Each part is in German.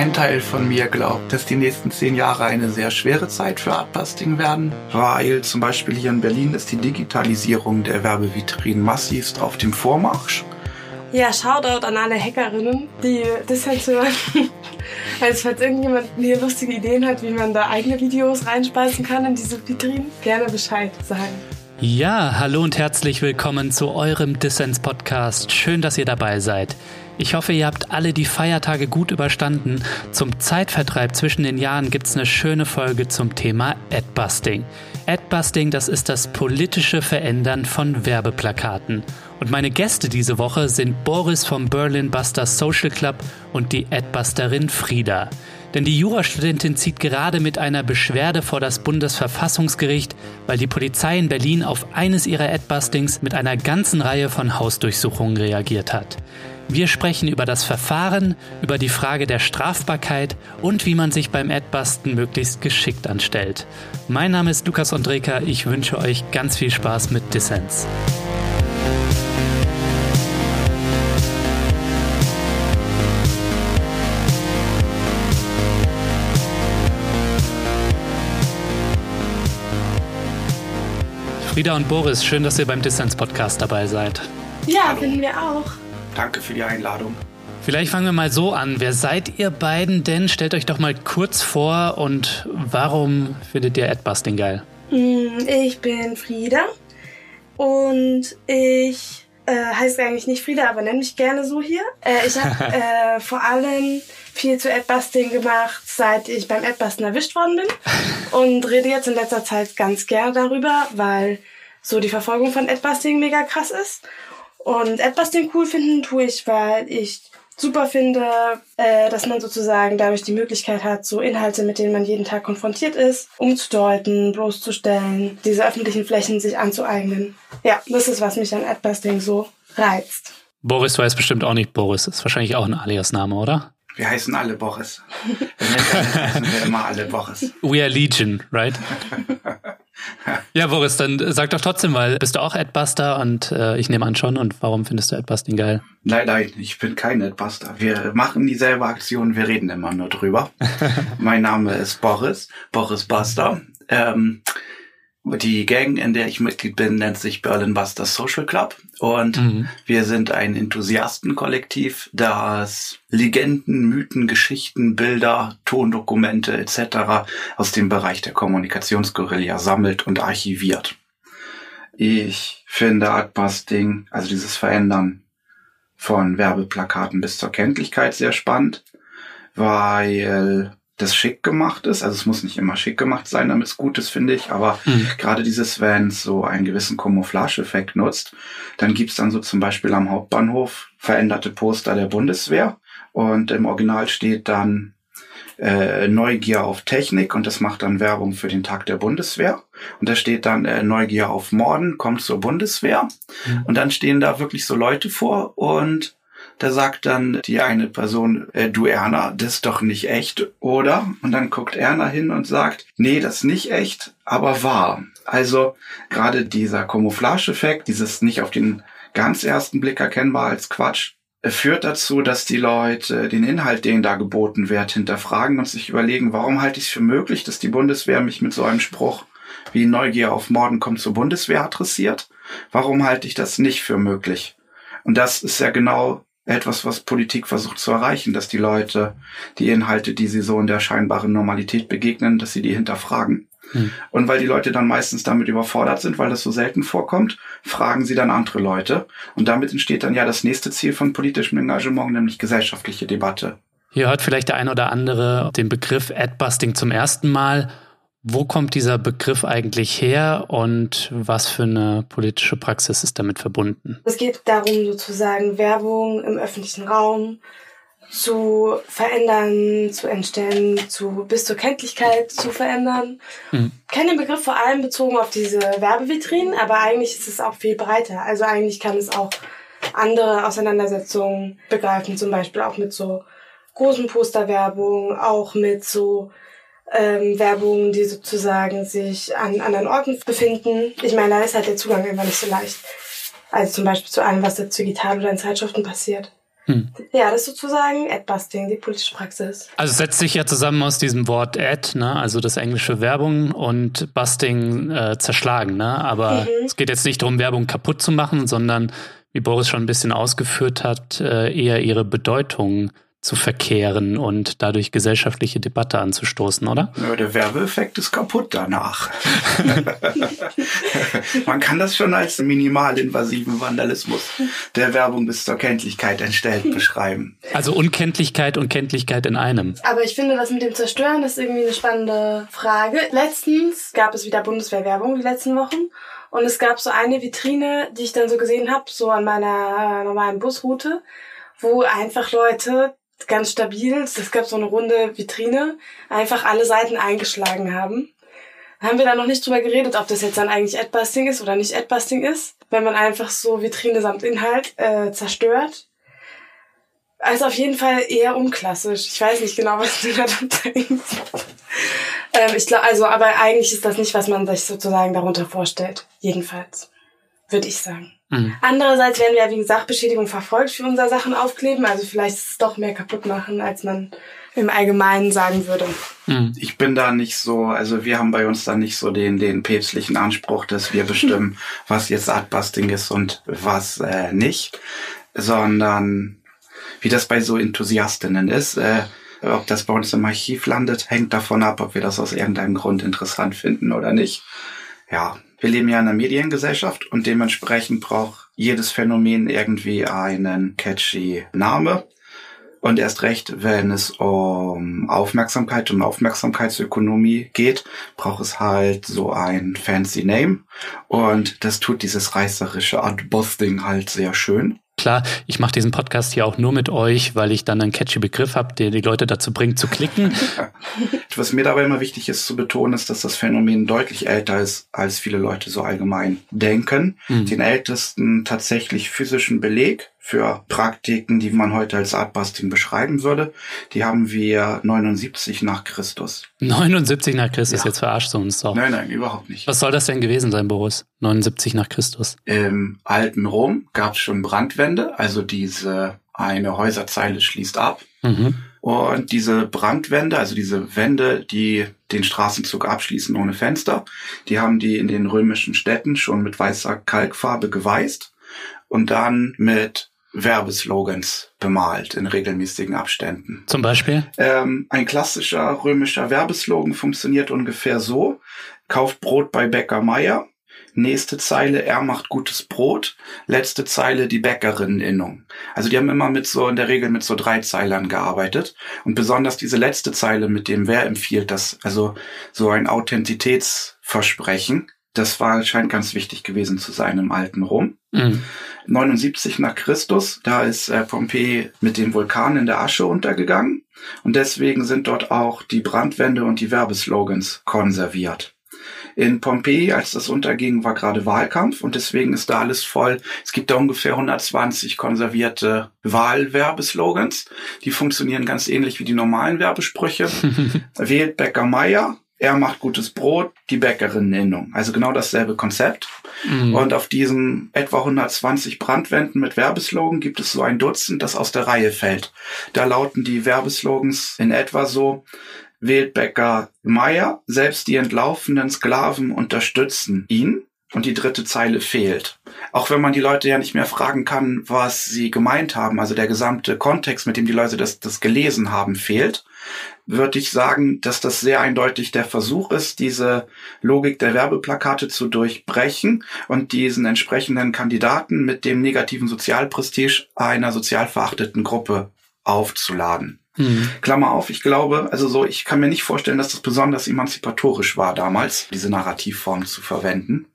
Ein Teil von mir glaubt, dass die nächsten zehn Jahre eine sehr schwere Zeit für Artbusting werden, weil zum Beispiel hier in Berlin ist die Digitalisierung der Werbevitrinen massivst auf dem Vormarsch. Ja, Shoutout an alle Hackerinnen, die das halt hören. Also falls irgendjemand hier lustige Ideen hat, wie man da eigene Videos reinspeisen kann in diese Vitrinen, gerne Bescheid sagen. Ja, hallo und herzlich willkommen zu eurem Dissens-Podcast. Schön, dass ihr dabei seid. Ich hoffe, ihr habt alle die Feiertage gut überstanden. Zum Zeitvertreib zwischen den Jahren gibt's eine schöne Folge zum Thema Adbusting. Adbusting, das ist das politische Verändern von Werbeplakaten. Und meine Gäste diese Woche sind Boris vom Berlin Busters Social Club und die Adbusterin Frieda. Denn die Jurastudentin zieht gerade mit einer Beschwerde vor das Bundesverfassungsgericht, weil die Polizei in Berlin auf eines ihrer Adbustings mit einer ganzen Reihe von Hausdurchsuchungen reagiert hat. Wir sprechen über das Verfahren, über die Frage der Strafbarkeit und wie man sich beim Adbusten möglichst geschickt anstellt. Mein Name ist Lukas Andreka, ich wünsche euch ganz viel Spaß mit Dissens. Frieda und Boris, schön, dass ihr beim Dissens Podcast dabei seid. Ja, finden wir auch. Danke für die Einladung. Vielleicht fangen wir mal so an. Wer seid ihr beiden denn? Stellt euch doch mal kurz vor und warum findet ihr Adbusting geil? Mm, ich bin Frieda und ich äh, heiße eigentlich nicht Frieda, aber nenne mich gerne so hier. Äh, ich habe äh, vor allem viel zu Adbusting gemacht, seit ich beim Adbusten erwischt worden bin und rede jetzt in letzter Zeit ganz gerne darüber, weil so die Verfolgung von Adbusting mega krass ist und etwas den cool finden tue ich, weil ich super finde, äh, dass man sozusagen dadurch die Möglichkeit hat, so Inhalte, mit denen man jeden Tag konfrontiert ist, umzudeuten, bloßzustellen, diese öffentlichen Flächen sich anzueignen. Ja, das ist, was mich an Adbusting so reizt. Boris, du heißt bestimmt auch nicht Boris. Das ist wahrscheinlich auch ein Alias-Name, oder? Wir heißen alle Boris. Wir heißen wir immer alle Boris. We are Legion, right? ja, Boris, dann sag doch trotzdem mal, bist du auch Adbuster und äh, ich nehme an schon und warum findest du Adbusting geil? Nein, nein, ich bin kein Adbuster. Wir machen dieselbe Aktion, wir reden immer nur drüber. mein Name ist Boris, Boris Buster. Ähm, die Gang, in der ich Mitglied bin, nennt sich Berlin Busters Social Club und mhm. wir sind ein Enthusiastenkollektiv, das Legenden, Mythen, Geschichten, Bilder, Tondokumente etc. aus dem Bereich der Kommunikationsguerilla sammelt und archiviert. Ich finde Artbusting, also dieses Verändern von Werbeplakaten bis zur Kenntlichkeit sehr spannend, weil das schick gemacht ist. Also es muss nicht immer schick gemacht sein, damit es gut ist, finde ich. Aber mhm. gerade dieses, wenn es so einen gewissen Camouflage-Effekt nutzt, dann gibt's dann so zum Beispiel am Hauptbahnhof veränderte Poster der Bundeswehr. Und im Original steht dann äh, Neugier auf Technik und das macht dann Werbung für den Tag der Bundeswehr. Und da steht dann äh, Neugier auf Morden, kommt zur Bundeswehr. Mhm. Und dann stehen da wirklich so Leute vor und da sagt dann die eine Person, äh, du Erna, das ist doch nicht echt, oder? Und dann guckt Erna hin und sagt, nee, das ist nicht echt, aber wahr. Also gerade dieser Camouflage-Effekt, dieses nicht auf den ganz ersten Blick erkennbar als Quatsch, äh, führt dazu, dass die Leute den Inhalt, den da geboten wird, hinterfragen und sich überlegen, warum halte ich es für möglich, dass die Bundeswehr mich mit so einem Spruch wie Neugier auf Morden kommt zur Bundeswehr adressiert? Warum halte ich das nicht für möglich? Und das ist ja genau etwas, was Politik versucht zu erreichen, dass die Leute die Inhalte, die sie so in der scheinbaren Normalität begegnen, dass sie die hinterfragen. Hm. Und weil die Leute dann meistens damit überfordert sind, weil das so selten vorkommt, fragen sie dann andere Leute. Und damit entsteht dann ja das nächste Ziel von politischem Engagement, nämlich gesellschaftliche Debatte. Hier hört vielleicht der ein oder andere den Begriff Adbusting zum ersten Mal. Wo kommt dieser Begriff eigentlich her und was für eine politische Praxis ist damit verbunden? Es geht darum, sozusagen Werbung im öffentlichen Raum zu verändern, zu entstellen, zu, bis zur Kenntlichkeit zu verändern. Mhm. Ich kenne den Begriff vor allem bezogen auf diese Werbevitrinen, aber eigentlich ist es auch viel breiter. Also eigentlich kann es auch andere Auseinandersetzungen begreifen, zum Beispiel auch mit so großen Posterwerbung, auch mit so ähm, Werbungen, die sozusagen sich an anderen Orten befinden. Ich meine, da ist halt der Zugang einfach nicht so leicht. Also zum Beispiel zu allem, was jetzt digital oder in Zeitschriften passiert. Hm. Ja, das ist sozusagen Ad-Busting, die politische Praxis. Also es setzt sich ja zusammen aus diesem Wort Ad, ne? also das englische Werbung und Busting äh, zerschlagen. Ne? Aber mhm. es geht jetzt nicht darum, Werbung kaputt zu machen, sondern, wie Boris schon ein bisschen ausgeführt hat, äh, eher ihre Bedeutung zu verkehren und dadurch gesellschaftliche Debatte anzustoßen, oder? Ja, der Werbeeffekt ist kaputt danach. Man kann das schon als minimalinvasiven Vandalismus der Werbung bis zur Kenntlichkeit entstellt beschreiben. Also Unkenntlichkeit und Kenntlichkeit in einem. Aber ich finde, das mit dem Zerstören ist irgendwie eine spannende Frage. Letztens gab es wieder Bundeswehrwerbung, die letzten Wochen. Und es gab so eine Vitrine, die ich dann so gesehen habe, so an meiner normalen Busroute, wo einfach Leute ganz stabil. Es gab so eine runde Vitrine, einfach alle Seiten eingeschlagen haben. Haben wir da noch nicht drüber geredet, ob das jetzt dann eigentlich Adbusting ist oder nicht Adbusting ist, wenn man einfach so Vitrine samt Inhalt äh, zerstört. Also auf jeden Fall eher unklassisch. Ich weiß nicht genau, was du da denkst. ähm, ich glaube, also, aber eigentlich ist das nicht, was man sich sozusagen darunter vorstellt. Jedenfalls. Würde ich sagen. Mhm. Andererseits werden wir ja wegen Sachbeschädigung verfolgt für unser Sachen aufkleben. Also vielleicht ist es doch mehr kaputt machen, als man im Allgemeinen sagen würde. Mhm. Ich bin da nicht so, also wir haben bei uns da nicht so den, den päpstlichen Anspruch, dass wir bestimmen, was jetzt Artbusting ist und was äh, nicht, sondern wie das bei so Enthusiastinnen ist. Äh, ob das bei uns im Archiv landet, hängt davon ab, ob wir das aus irgendeinem Grund interessant finden oder nicht. Ja, wir leben ja in einer Mediengesellschaft und dementsprechend braucht jedes Phänomen irgendwie einen catchy Name. Und erst recht, wenn es um Aufmerksamkeit und Aufmerksamkeitsökonomie geht, braucht es halt so ein fancy Name. Und das tut dieses reißerische Art Busting halt sehr schön. Klar, ich mache diesen Podcast hier auch nur mit euch, weil ich dann einen catchy Begriff habe, der die Leute dazu bringt zu klicken. Was mir dabei immer wichtig ist zu betonen, ist, dass das Phänomen deutlich älter ist, als viele Leute so allgemein denken. Mhm. Den ältesten tatsächlich physischen Beleg für Praktiken, die man heute als Artbusting beschreiben würde. Die haben wir 79 nach Christus. 79 nach Christus, ja. jetzt verarscht du uns doch. Nein, nein, überhaupt nicht. Was soll das denn gewesen sein, Boris? 79 nach Christus. Im alten Rom gab es schon Brandwände, also diese eine Häuserzeile schließt ab. Mhm. Und diese Brandwände, also diese Wände, die den Straßenzug abschließen ohne Fenster, die haben die in den römischen Städten schon mit weißer Kalkfarbe geweißt und dann mit Werbeslogans bemalt in regelmäßigen Abständen. Zum Beispiel? Ähm, ein klassischer römischer Werbeslogan funktioniert ungefähr so. Kauft Brot bei Bäcker Meier. Nächste Zeile, er macht gutes Brot. Letzte Zeile, die Bäckerinneninnung. Also die haben immer mit so, in der Regel mit so drei Zeilern gearbeitet. Und besonders diese letzte Zeile mit dem Wer empfiehlt das, also so ein Authentitätsversprechen. Das war, scheint ganz wichtig gewesen zu sein im alten Rom. Mhm. 79 nach Christus, da ist äh, Pompeji mit dem Vulkan in der Asche untergegangen und deswegen sind dort auch die Brandwände und die Werbeslogans konserviert. In Pompeji, als das unterging, war gerade Wahlkampf und deswegen ist da alles voll. Es gibt da ungefähr 120 konservierte Wahlwerbeslogans. Die funktionieren ganz ähnlich wie die normalen Werbesprüche. Wählt Bäcker Meier, er macht gutes Brot, die Bäckerinneninnung. Also genau dasselbe Konzept. Mhm. Und auf diesen etwa 120 Brandwänden mit Werbeslogan gibt es so ein Dutzend, das aus der Reihe fällt. Da lauten die Werbeslogans in etwa so, wählt Bäcker Meier, selbst die entlaufenden Sklaven unterstützen ihn. Und die dritte Zeile fehlt. Auch wenn man die Leute ja nicht mehr fragen kann, was sie gemeint haben, also der gesamte Kontext, mit dem die Leute das, das gelesen haben, fehlt, würde ich sagen, dass das sehr eindeutig der Versuch ist, diese Logik der Werbeplakate zu durchbrechen und diesen entsprechenden Kandidaten mit dem negativen Sozialprestige einer sozial verachteten Gruppe aufzuladen. Mhm. Klammer auf, ich glaube, also so, ich kann mir nicht vorstellen, dass das besonders emanzipatorisch war damals, diese Narrativform zu verwenden.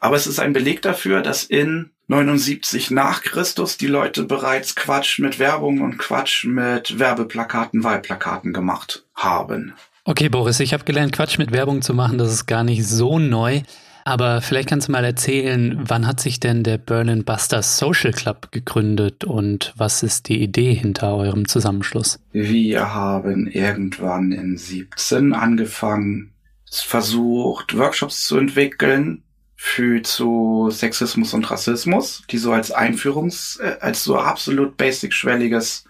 Aber es ist ein Beleg dafür, dass in 79 nach Christus die Leute bereits Quatsch mit Werbung und Quatsch mit Werbeplakaten, Wahlplakaten gemacht haben. Okay, Boris, ich habe gelernt, Quatsch mit Werbung zu machen, das ist gar nicht so neu. Aber vielleicht kannst du mal erzählen, wann hat sich denn der Berlin Busters Social Club gegründet und was ist die Idee hinter eurem Zusammenschluss? Wir haben irgendwann in 17 angefangen, versucht, Workshops zu entwickeln, für zu Sexismus und Rassismus, die so als Einführungs, äh, als so absolut basic schwelliges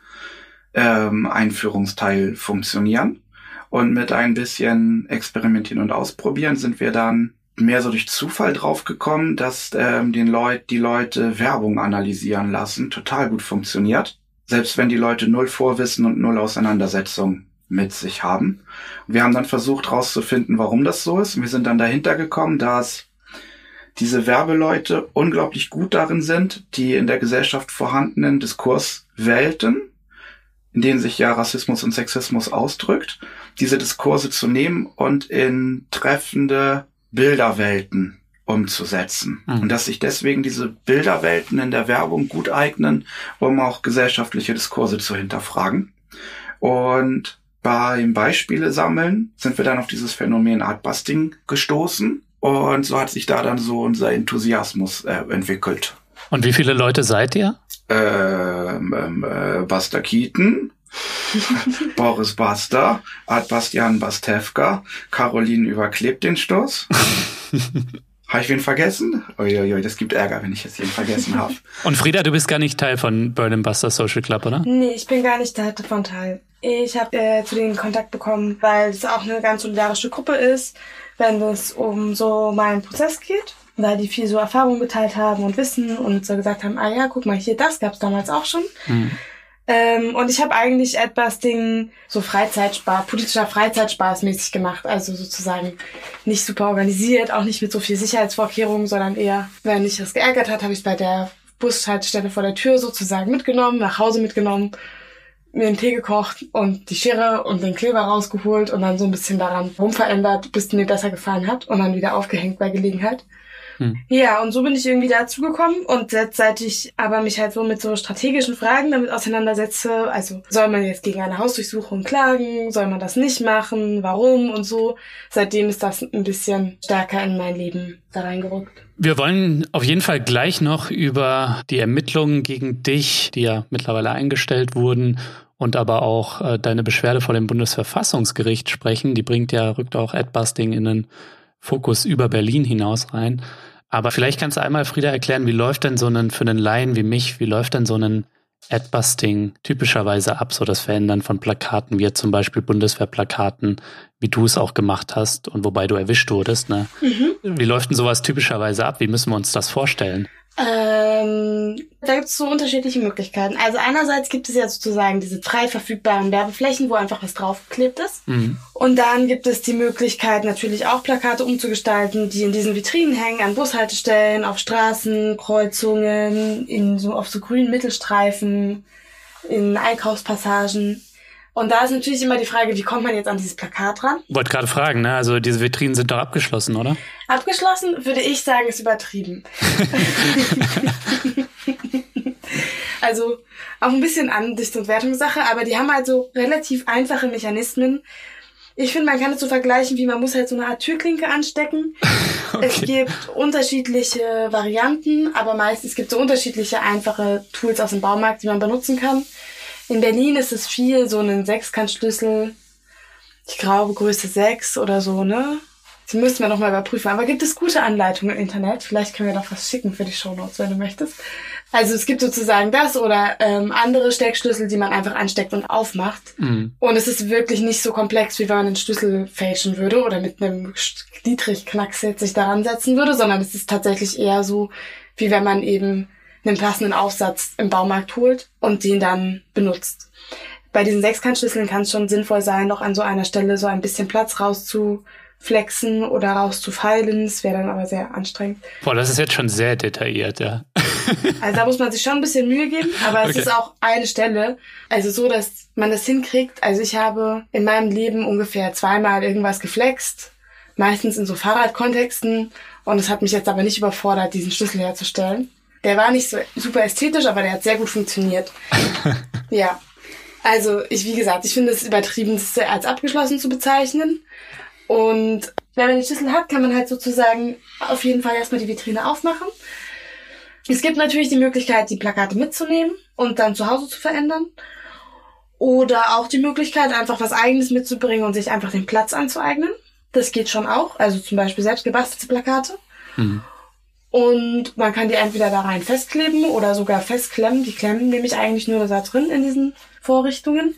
ähm, Einführungsteil funktionieren. Und mit ein bisschen Experimentieren und Ausprobieren sind wir dann mehr so durch Zufall drauf gekommen, dass ähm, den Leut, die Leute Werbung analysieren lassen, total gut funktioniert. Selbst wenn die Leute null Vorwissen und null Auseinandersetzung mit sich haben. Wir haben dann versucht herauszufinden, warum das so ist. Und wir sind dann dahinter gekommen, dass diese Werbeleute unglaublich gut darin sind, die in der Gesellschaft vorhandenen Diskurswelten, in denen sich ja Rassismus und Sexismus ausdrückt, diese Diskurse zu nehmen und in treffende Bilderwelten umzusetzen. Mhm. Und dass sich deswegen diese Bilderwelten in der Werbung gut eignen, um auch gesellschaftliche Diskurse zu hinterfragen. Und beim Beispiele sammeln sind wir dann auf dieses Phänomen Artbusting gestoßen. Und so hat sich da dann so unser Enthusiasmus äh, entwickelt. Und wie viele Leute seid ihr? Ähm, ähm, äh, Buster Keaton, Boris Basta, Art Bastian Bastewka, Caroline überklebt den Stoß. Habe ich wen vergessen? Uiuiui, das gibt Ärger, wenn ich jetzt jeden vergessen habe. Und Frieda, du bist gar nicht Teil von Berlin Buster Social Club, oder? Nee, ich bin gar nicht davon Teil. Ich habe äh, zu denen Kontakt bekommen, weil es auch eine ganz solidarische Gruppe ist, wenn es um so meinen Prozess geht. Weil die viel so Erfahrung geteilt haben und Wissen und so gesagt haben, ah ja, guck mal, hier, das gab's damals auch schon. Mhm. Ähm, und ich habe eigentlich etwas Ding so Freizeitspaß, politischer Freizeitspaß mäßig gemacht. Also sozusagen nicht super organisiert, auch nicht mit so viel Sicherheitsvorkehrungen, sondern eher, wenn mich das geärgert hat, habe ich es bei der Bushaltestelle vor der Tür sozusagen mitgenommen, nach Hause mitgenommen, mir einen Tee gekocht und die Schere und den Kleber rausgeholt und dann so ein bisschen daran rumverändert, bis mir besser gefallen hat und dann wieder aufgehängt bei Gelegenheit. Hm. Ja, und so bin ich irgendwie dazu gekommen und seit ich aber mich halt so mit so strategischen Fragen damit auseinandersetze, also soll man jetzt gegen eine Hausdurchsuchung klagen, soll man das nicht machen, warum und so, seitdem ist das ein bisschen stärker in mein Leben da reingerückt. Wir wollen auf jeden Fall gleich noch über die Ermittlungen gegen dich, die ja mittlerweile eingestellt wurden, und aber auch äh, deine Beschwerde vor dem Bundesverfassungsgericht sprechen. Die bringt ja, rückt auch Adbusting in den Fokus über Berlin hinaus rein. Aber vielleicht kannst du einmal, Frieda, erklären, wie läuft denn so ein, für einen Laien wie mich, wie läuft denn so ein Adbusting typischerweise ab, so das Verändern von Plakaten, wie zum Beispiel Bundeswehrplakaten, wie du es auch gemacht hast und wobei du erwischt wurdest. Ne? Mhm. Wie läuft denn sowas typischerweise ab? Wie müssen wir uns das vorstellen? Ähm, da gibt es so unterschiedliche Möglichkeiten. Also einerseits gibt es ja sozusagen diese frei verfügbaren Werbeflächen, wo einfach was draufgeklebt ist. Mhm. Und dann gibt es die Möglichkeit, natürlich auch Plakate umzugestalten, die in diesen Vitrinen hängen, an Bushaltestellen, auf Straßen, Kreuzungen, in so, auf so grünen Mittelstreifen, in Einkaufspassagen. Und da ist natürlich immer die Frage, wie kommt man jetzt an dieses Plakat ran? Wollte gerade fragen, ne? Also diese Vitrinen sind doch abgeschlossen, oder? Abgeschlossen würde ich sagen, ist übertrieben. also auch ein bisschen Ansicht- und Wertungssache, aber die haben halt so relativ einfache Mechanismen. Ich finde, man kann es so vergleichen, wie man muss halt so eine Art Türklinke anstecken. Okay. Es gibt unterschiedliche Varianten, aber meistens gibt es so unterschiedliche einfache Tools aus dem Baumarkt, die man benutzen kann. In Berlin ist es viel so ein Sechskantschlüssel. Ich glaube Größe 6 oder so, ne? Das müssen wir nochmal überprüfen. Aber gibt es gute Anleitungen im Internet? Vielleicht können wir doch was schicken für die Shownotes, wenn du möchtest. Also es gibt sozusagen das oder ähm, andere Steckschlüssel, die man einfach ansteckt und aufmacht. Mhm. Und es ist wirklich nicht so komplex, wie wenn man einen Schlüssel fälschen würde oder mit einem Dietrich-Knacks sich daran setzen würde, sondern es ist tatsächlich eher so, wie wenn man eben einen passenden Aufsatz im Baumarkt holt und den dann benutzt. Bei diesen Sechskantschlüsseln kann es schon sinnvoll sein, noch an so einer Stelle so ein bisschen Platz rauszuflexen oder rauszufeilen. Das wäre dann aber sehr anstrengend. Boah, das ist jetzt schon sehr detailliert, ja. Also da muss man sich schon ein bisschen Mühe geben, aber es okay. ist auch eine Stelle, also so, dass man das hinkriegt. Also ich habe in meinem Leben ungefähr zweimal irgendwas geflext, meistens in so Fahrradkontexten und es hat mich jetzt aber nicht überfordert, diesen Schlüssel herzustellen. Der war nicht so super ästhetisch, aber der hat sehr gut funktioniert. ja. Also, ich, wie gesagt, ich finde es übertrieben, das als abgeschlossen zu bezeichnen. Und wenn man den Schlüssel hat, kann man halt sozusagen auf jeden Fall erstmal die Vitrine aufmachen. Es gibt natürlich die Möglichkeit, die Plakate mitzunehmen und dann zu Hause zu verändern. Oder auch die Möglichkeit, einfach was Eigenes mitzubringen und sich einfach den Platz anzueignen. Das geht schon auch. Also zum Beispiel selbst gebastelte Plakate. Mhm. Und man kann die entweder da rein festkleben oder sogar festklemmen. Die klemmen nämlich eigentlich nur da drin in diesen Vorrichtungen.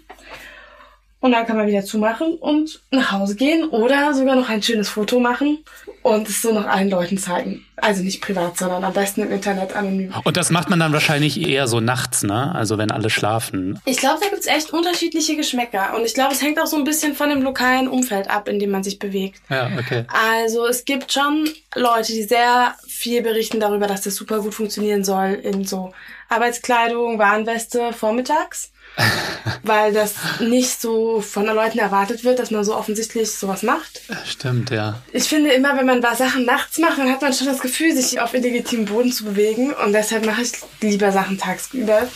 Und dann kann man wieder zumachen und nach Hause gehen oder sogar noch ein schönes Foto machen und es so noch allen Leuten zeigen. Also nicht privat, sondern am besten im Internet anonym. Und das macht man dann wahrscheinlich eher so nachts, ne? Also wenn alle schlafen. Ich glaube, da gibt's echt unterschiedliche Geschmäcker. Und ich glaube, es hängt auch so ein bisschen von dem lokalen Umfeld ab, in dem man sich bewegt. Ja, okay. Also es gibt schon Leute, die sehr viel berichten darüber, dass das super gut funktionieren soll in so Arbeitskleidung, Warnweste vormittags weil das nicht so von den Leuten erwartet wird, dass man so offensichtlich sowas macht. Stimmt, ja. Ich finde immer, wenn man Sachen nachts macht, dann hat man schon das Gefühl, sich auf illegitimem Boden zu bewegen. Und deshalb mache ich lieber Sachen tagsüber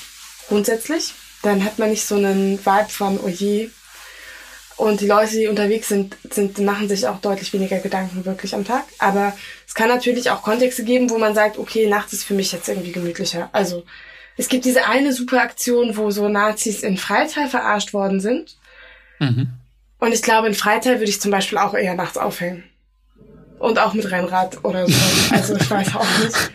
grundsätzlich. Dann hat man nicht so einen Vibe von, oh je. Und die Leute, die unterwegs sind, sind, machen sich auch deutlich weniger Gedanken wirklich am Tag. Aber es kann natürlich auch Kontexte geben, wo man sagt, okay, nachts ist für mich jetzt irgendwie gemütlicher. Also es gibt diese eine super Aktion, wo so Nazis in Freital verarscht worden sind. Mhm. Und ich glaube, in Freital würde ich zum Beispiel auch eher nachts aufhängen. Und auch mit Rennrad oder so. Also ich weiß auch nicht.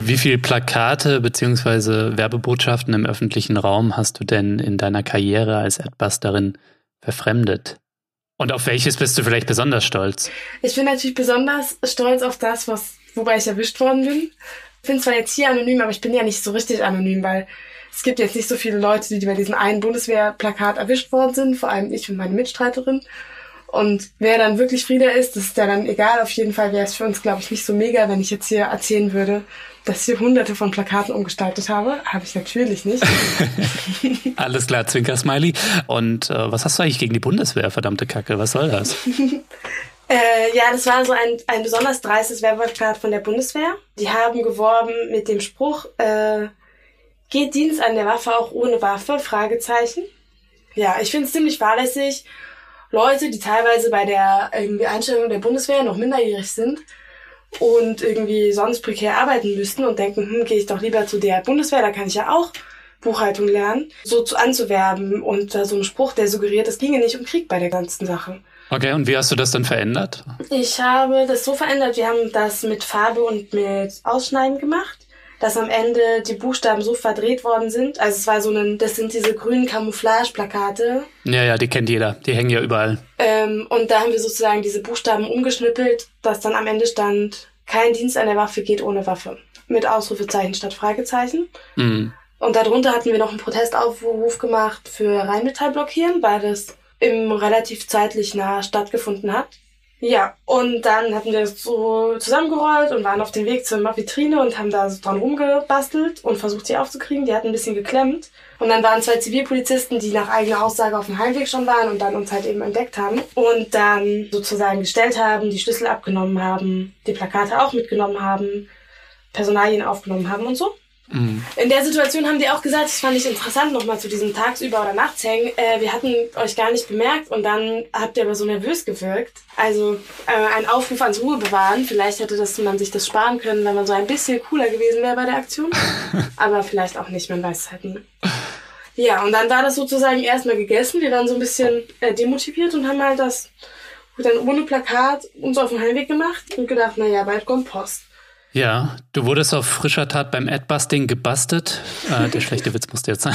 Wie viele Plakate beziehungsweise Werbebotschaften im öffentlichen Raum hast du denn in deiner Karriere als Adbusterin verfremdet? Und auf welches bist du vielleicht besonders stolz? Ich bin natürlich besonders stolz auf das, was, wobei ich erwischt worden bin. Ich bin zwar jetzt hier anonym, aber ich bin ja nicht so richtig anonym, weil es gibt jetzt nicht so viele Leute, die bei diesem einen Bundeswehrplakat erwischt worden sind, vor allem ich und meine Mitstreiterin. Und wer dann wirklich Frieda ist, das ist ja dann egal. Auf jeden Fall wäre es für uns, glaube ich, nicht so mega, wenn ich jetzt hier erzählen würde, dass ich hunderte von Plakaten umgestaltet habe. Habe ich natürlich nicht. Alles klar, Zwinker-Smiley. Und äh, was hast du eigentlich gegen die Bundeswehr, verdammte Kacke? Was soll das? Äh, ja, das war so ein, ein besonders dreistes Werbeplakat von der Bundeswehr. Die haben geworben mit dem Spruch, äh, geht Dienst an der Waffe auch ohne Waffe? Fragezeichen. Ja, ich finde es ziemlich fahrlässig. Leute, die teilweise bei der irgendwie Einstellung der Bundeswehr noch minderjährig sind und irgendwie sonst prekär arbeiten müssten und denken, hm, gehe ich doch lieber zu der Bundeswehr, da kann ich ja auch Buchhaltung lernen, so zu anzuwerben und da so ein Spruch, der suggeriert, es ginge nicht um Krieg bei der ganzen Sache. Okay, und wie hast du das dann verändert? Ich habe das so verändert, wir haben das mit Farbe und mit Ausschneiden gemacht, dass am Ende die Buchstaben so verdreht worden sind. Also es war so ein, das sind diese grünen Camouflage-Plakate. Ja, ja, die kennt jeder. Die hängen ja überall. Ähm, und da haben wir sozusagen diese Buchstaben umgeschnippelt, dass dann am Ende stand, kein Dienst an der Waffe geht ohne Waffe. Mit Ausrufezeichen statt Fragezeichen. Mhm. Und darunter hatten wir noch einen Protestaufruf gemacht für Rheinmetall blockieren, weil das im relativ zeitlich nah stattgefunden hat. Ja, und dann hatten wir das so zusammengerollt und waren auf dem Weg zur Vitrine und haben da so dran rumgebastelt und versucht, sie aufzukriegen. Die hatten ein bisschen geklemmt. Und dann waren zwei Zivilpolizisten, die nach eigener Aussage auf dem Heimweg schon waren und dann uns halt eben entdeckt haben und dann sozusagen gestellt haben, die Schlüssel abgenommen haben, die Plakate auch mitgenommen haben, Personalien aufgenommen haben und so. Mhm. In der Situation haben die auch gesagt, das fand ich interessant, nochmal zu diesem Tagsüber- oder Nachtshängen. Äh, wir hatten euch gar nicht bemerkt und dann habt ihr aber so nervös gewirkt. Also äh, ein Aufruf ans Ruhe bewahren. Vielleicht hätte das, man sich das sparen können, wenn man so ein bisschen cooler gewesen wäre bei der Aktion. aber vielleicht auch nicht, man weiß es halt nie. Ja, und dann war das sozusagen erstmal gegessen. Wir waren so ein bisschen äh, demotiviert und haben halt das dann ohne Plakat uns auf den Heimweg gemacht und gedacht, naja, bald kommt Post. Ja, du wurdest auf frischer Tat beim Adbusting gebastelt. Äh, der schlechte Witz musste jetzt sein.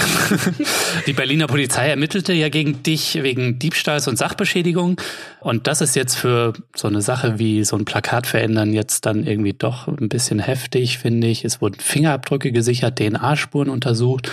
Die Berliner Polizei ermittelte ja gegen dich wegen Diebstahls und Sachbeschädigung. Und das ist jetzt für so eine Sache wie so ein Plakat verändern jetzt dann irgendwie doch ein bisschen heftig, finde ich. Es wurden Fingerabdrücke gesichert, DNA-Spuren untersucht.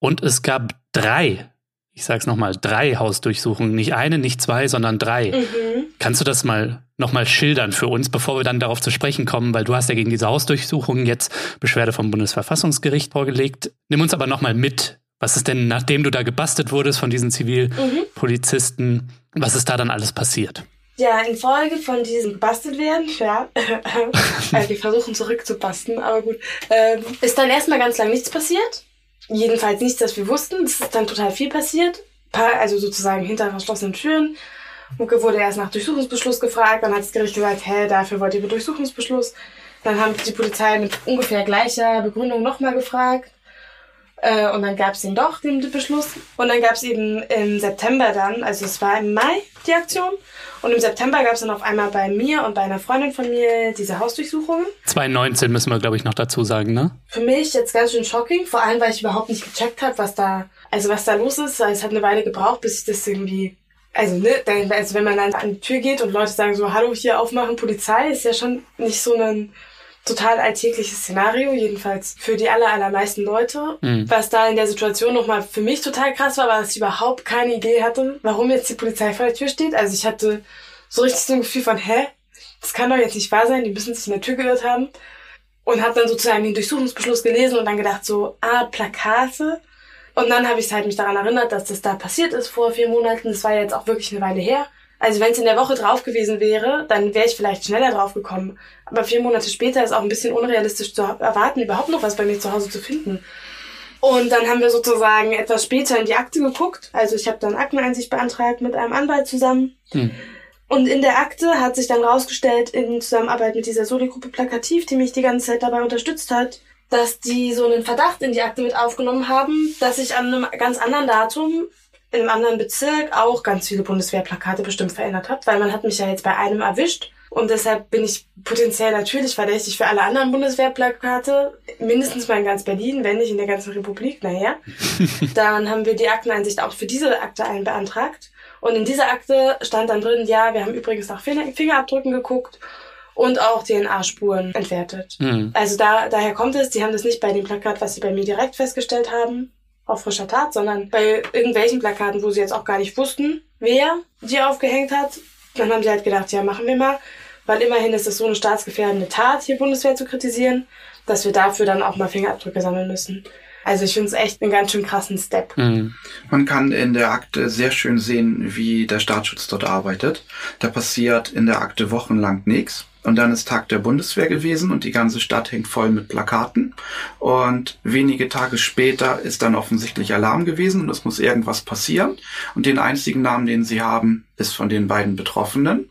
Und es gab drei ich sag's nochmal, drei Hausdurchsuchungen. Nicht eine, nicht zwei, sondern drei. Mhm. Kannst du das mal nochmal schildern für uns, bevor wir dann darauf zu sprechen kommen? Weil du hast ja gegen diese Hausdurchsuchungen jetzt Beschwerde vom Bundesverfassungsgericht vorgelegt. Nimm uns aber nochmal mit. Was ist denn, nachdem du da gebastelt wurdest von diesen Zivilpolizisten, mhm. was ist da dann alles passiert? Ja, in Folge von diesem gebastelt werden, ja, äh, wir versuchen zurückzubasten, aber gut, ähm, ist dann erstmal ganz lang nichts passiert jedenfalls nichts, das wir wussten. Es ist dann total viel passiert. Also sozusagen hinter verschlossenen Türen. Mucke wurde erst nach Durchsuchungsbeschluss gefragt, dann hat das Gericht gesagt, hä, dafür wollt ihr Durchsuchungsbeschluss. Dann haben die Polizei mit ungefähr gleicher Begründung nochmal gefragt. Äh, und dann gab es den doch, den Beschluss. Und dann gab es eben im September dann, also es war im Mai die Aktion. Und im September gab es dann auf einmal bei mir und bei einer Freundin von mir diese Hausdurchsuchungen. 2019 müssen wir, glaube ich, noch dazu sagen, ne? Für mich jetzt ganz schön shocking, vor allem, weil ich überhaupt nicht gecheckt habe, was da, also was da los ist. Es hat eine Weile gebraucht, bis ich das irgendwie also, ne, also wenn man dann an die Tür geht und Leute sagen so, hallo, hier aufmachen, Polizei, ist ja schon nicht so ein total alltägliches Szenario, jedenfalls für die aller, allermeisten Leute. Mhm. Was da in der Situation nochmal für mich total krass war, war, dass ich überhaupt keine Idee hatte, warum jetzt die Polizei vor der Tür steht. Also ich hatte so richtig so ein Gefühl von, hä, das kann doch jetzt nicht wahr sein, die müssen sich in der Tür gehört haben. Und habe dann sozusagen den Durchsuchungsbeschluss gelesen und dann gedacht so, ah, Plakate. Und dann habe ich halt mich daran erinnert, dass das da passiert ist vor vier Monaten. Das war ja jetzt auch wirklich eine Weile her. Also wenn es in der Woche drauf gewesen wäre, dann wäre ich vielleicht schneller drauf gekommen. Aber vier Monate später ist auch ein bisschen unrealistisch zu erwarten, überhaupt noch was bei mir zu Hause zu finden. Und dann haben wir sozusagen etwas später in die Akte geguckt. Also ich habe dann Akteneinsicht beantragt mit einem Anwalt zusammen. Hm. Und in der Akte hat sich dann rausgestellt, in Zusammenarbeit mit dieser Soli-Gruppe Plakativ, die mich die ganze Zeit dabei unterstützt hat, dass die so einen Verdacht in die Akte mit aufgenommen haben, dass ich an einem ganz anderen Datum in einem anderen Bezirk auch ganz viele Bundeswehrplakate bestimmt verändert habe, weil man hat mich ja jetzt bei einem erwischt und deshalb bin ich potenziell natürlich verdächtig für alle anderen Bundeswehrplakate, mindestens mal in ganz Berlin, wenn nicht in der ganzen Republik, naja. dann haben wir die Akteneinsicht auch für diese Akte ein beantragt. Und in dieser Akte stand dann drin, ja, wir haben übrigens nach Fingerabdrücken geguckt und auch DNA-Spuren entwertet. Mhm. Also da, daher kommt es, die haben das nicht bei dem Plakat, was sie bei mir direkt festgestellt haben, auf frischer Tat, sondern bei irgendwelchen Plakaten, wo sie jetzt auch gar nicht wussten, wer die aufgehängt hat. Dann haben sie halt gedacht, ja, machen wir mal, weil immerhin ist es so eine staatsgefährdende Tat, hier Bundeswehr zu kritisieren, dass wir dafür dann auch mal Fingerabdrücke sammeln müssen. Also ich finde es echt einen ganz schön krassen Step. Mhm. Man kann in der Akte sehr schön sehen, wie der Staatsschutz dort arbeitet. Da passiert in der Akte wochenlang nichts. Und dann ist Tag der Bundeswehr gewesen und die ganze Stadt hängt voll mit Plakaten. Und wenige Tage später ist dann offensichtlich Alarm gewesen und es muss irgendwas passieren. Und den einzigen Namen, den sie haben, ist von den beiden Betroffenen.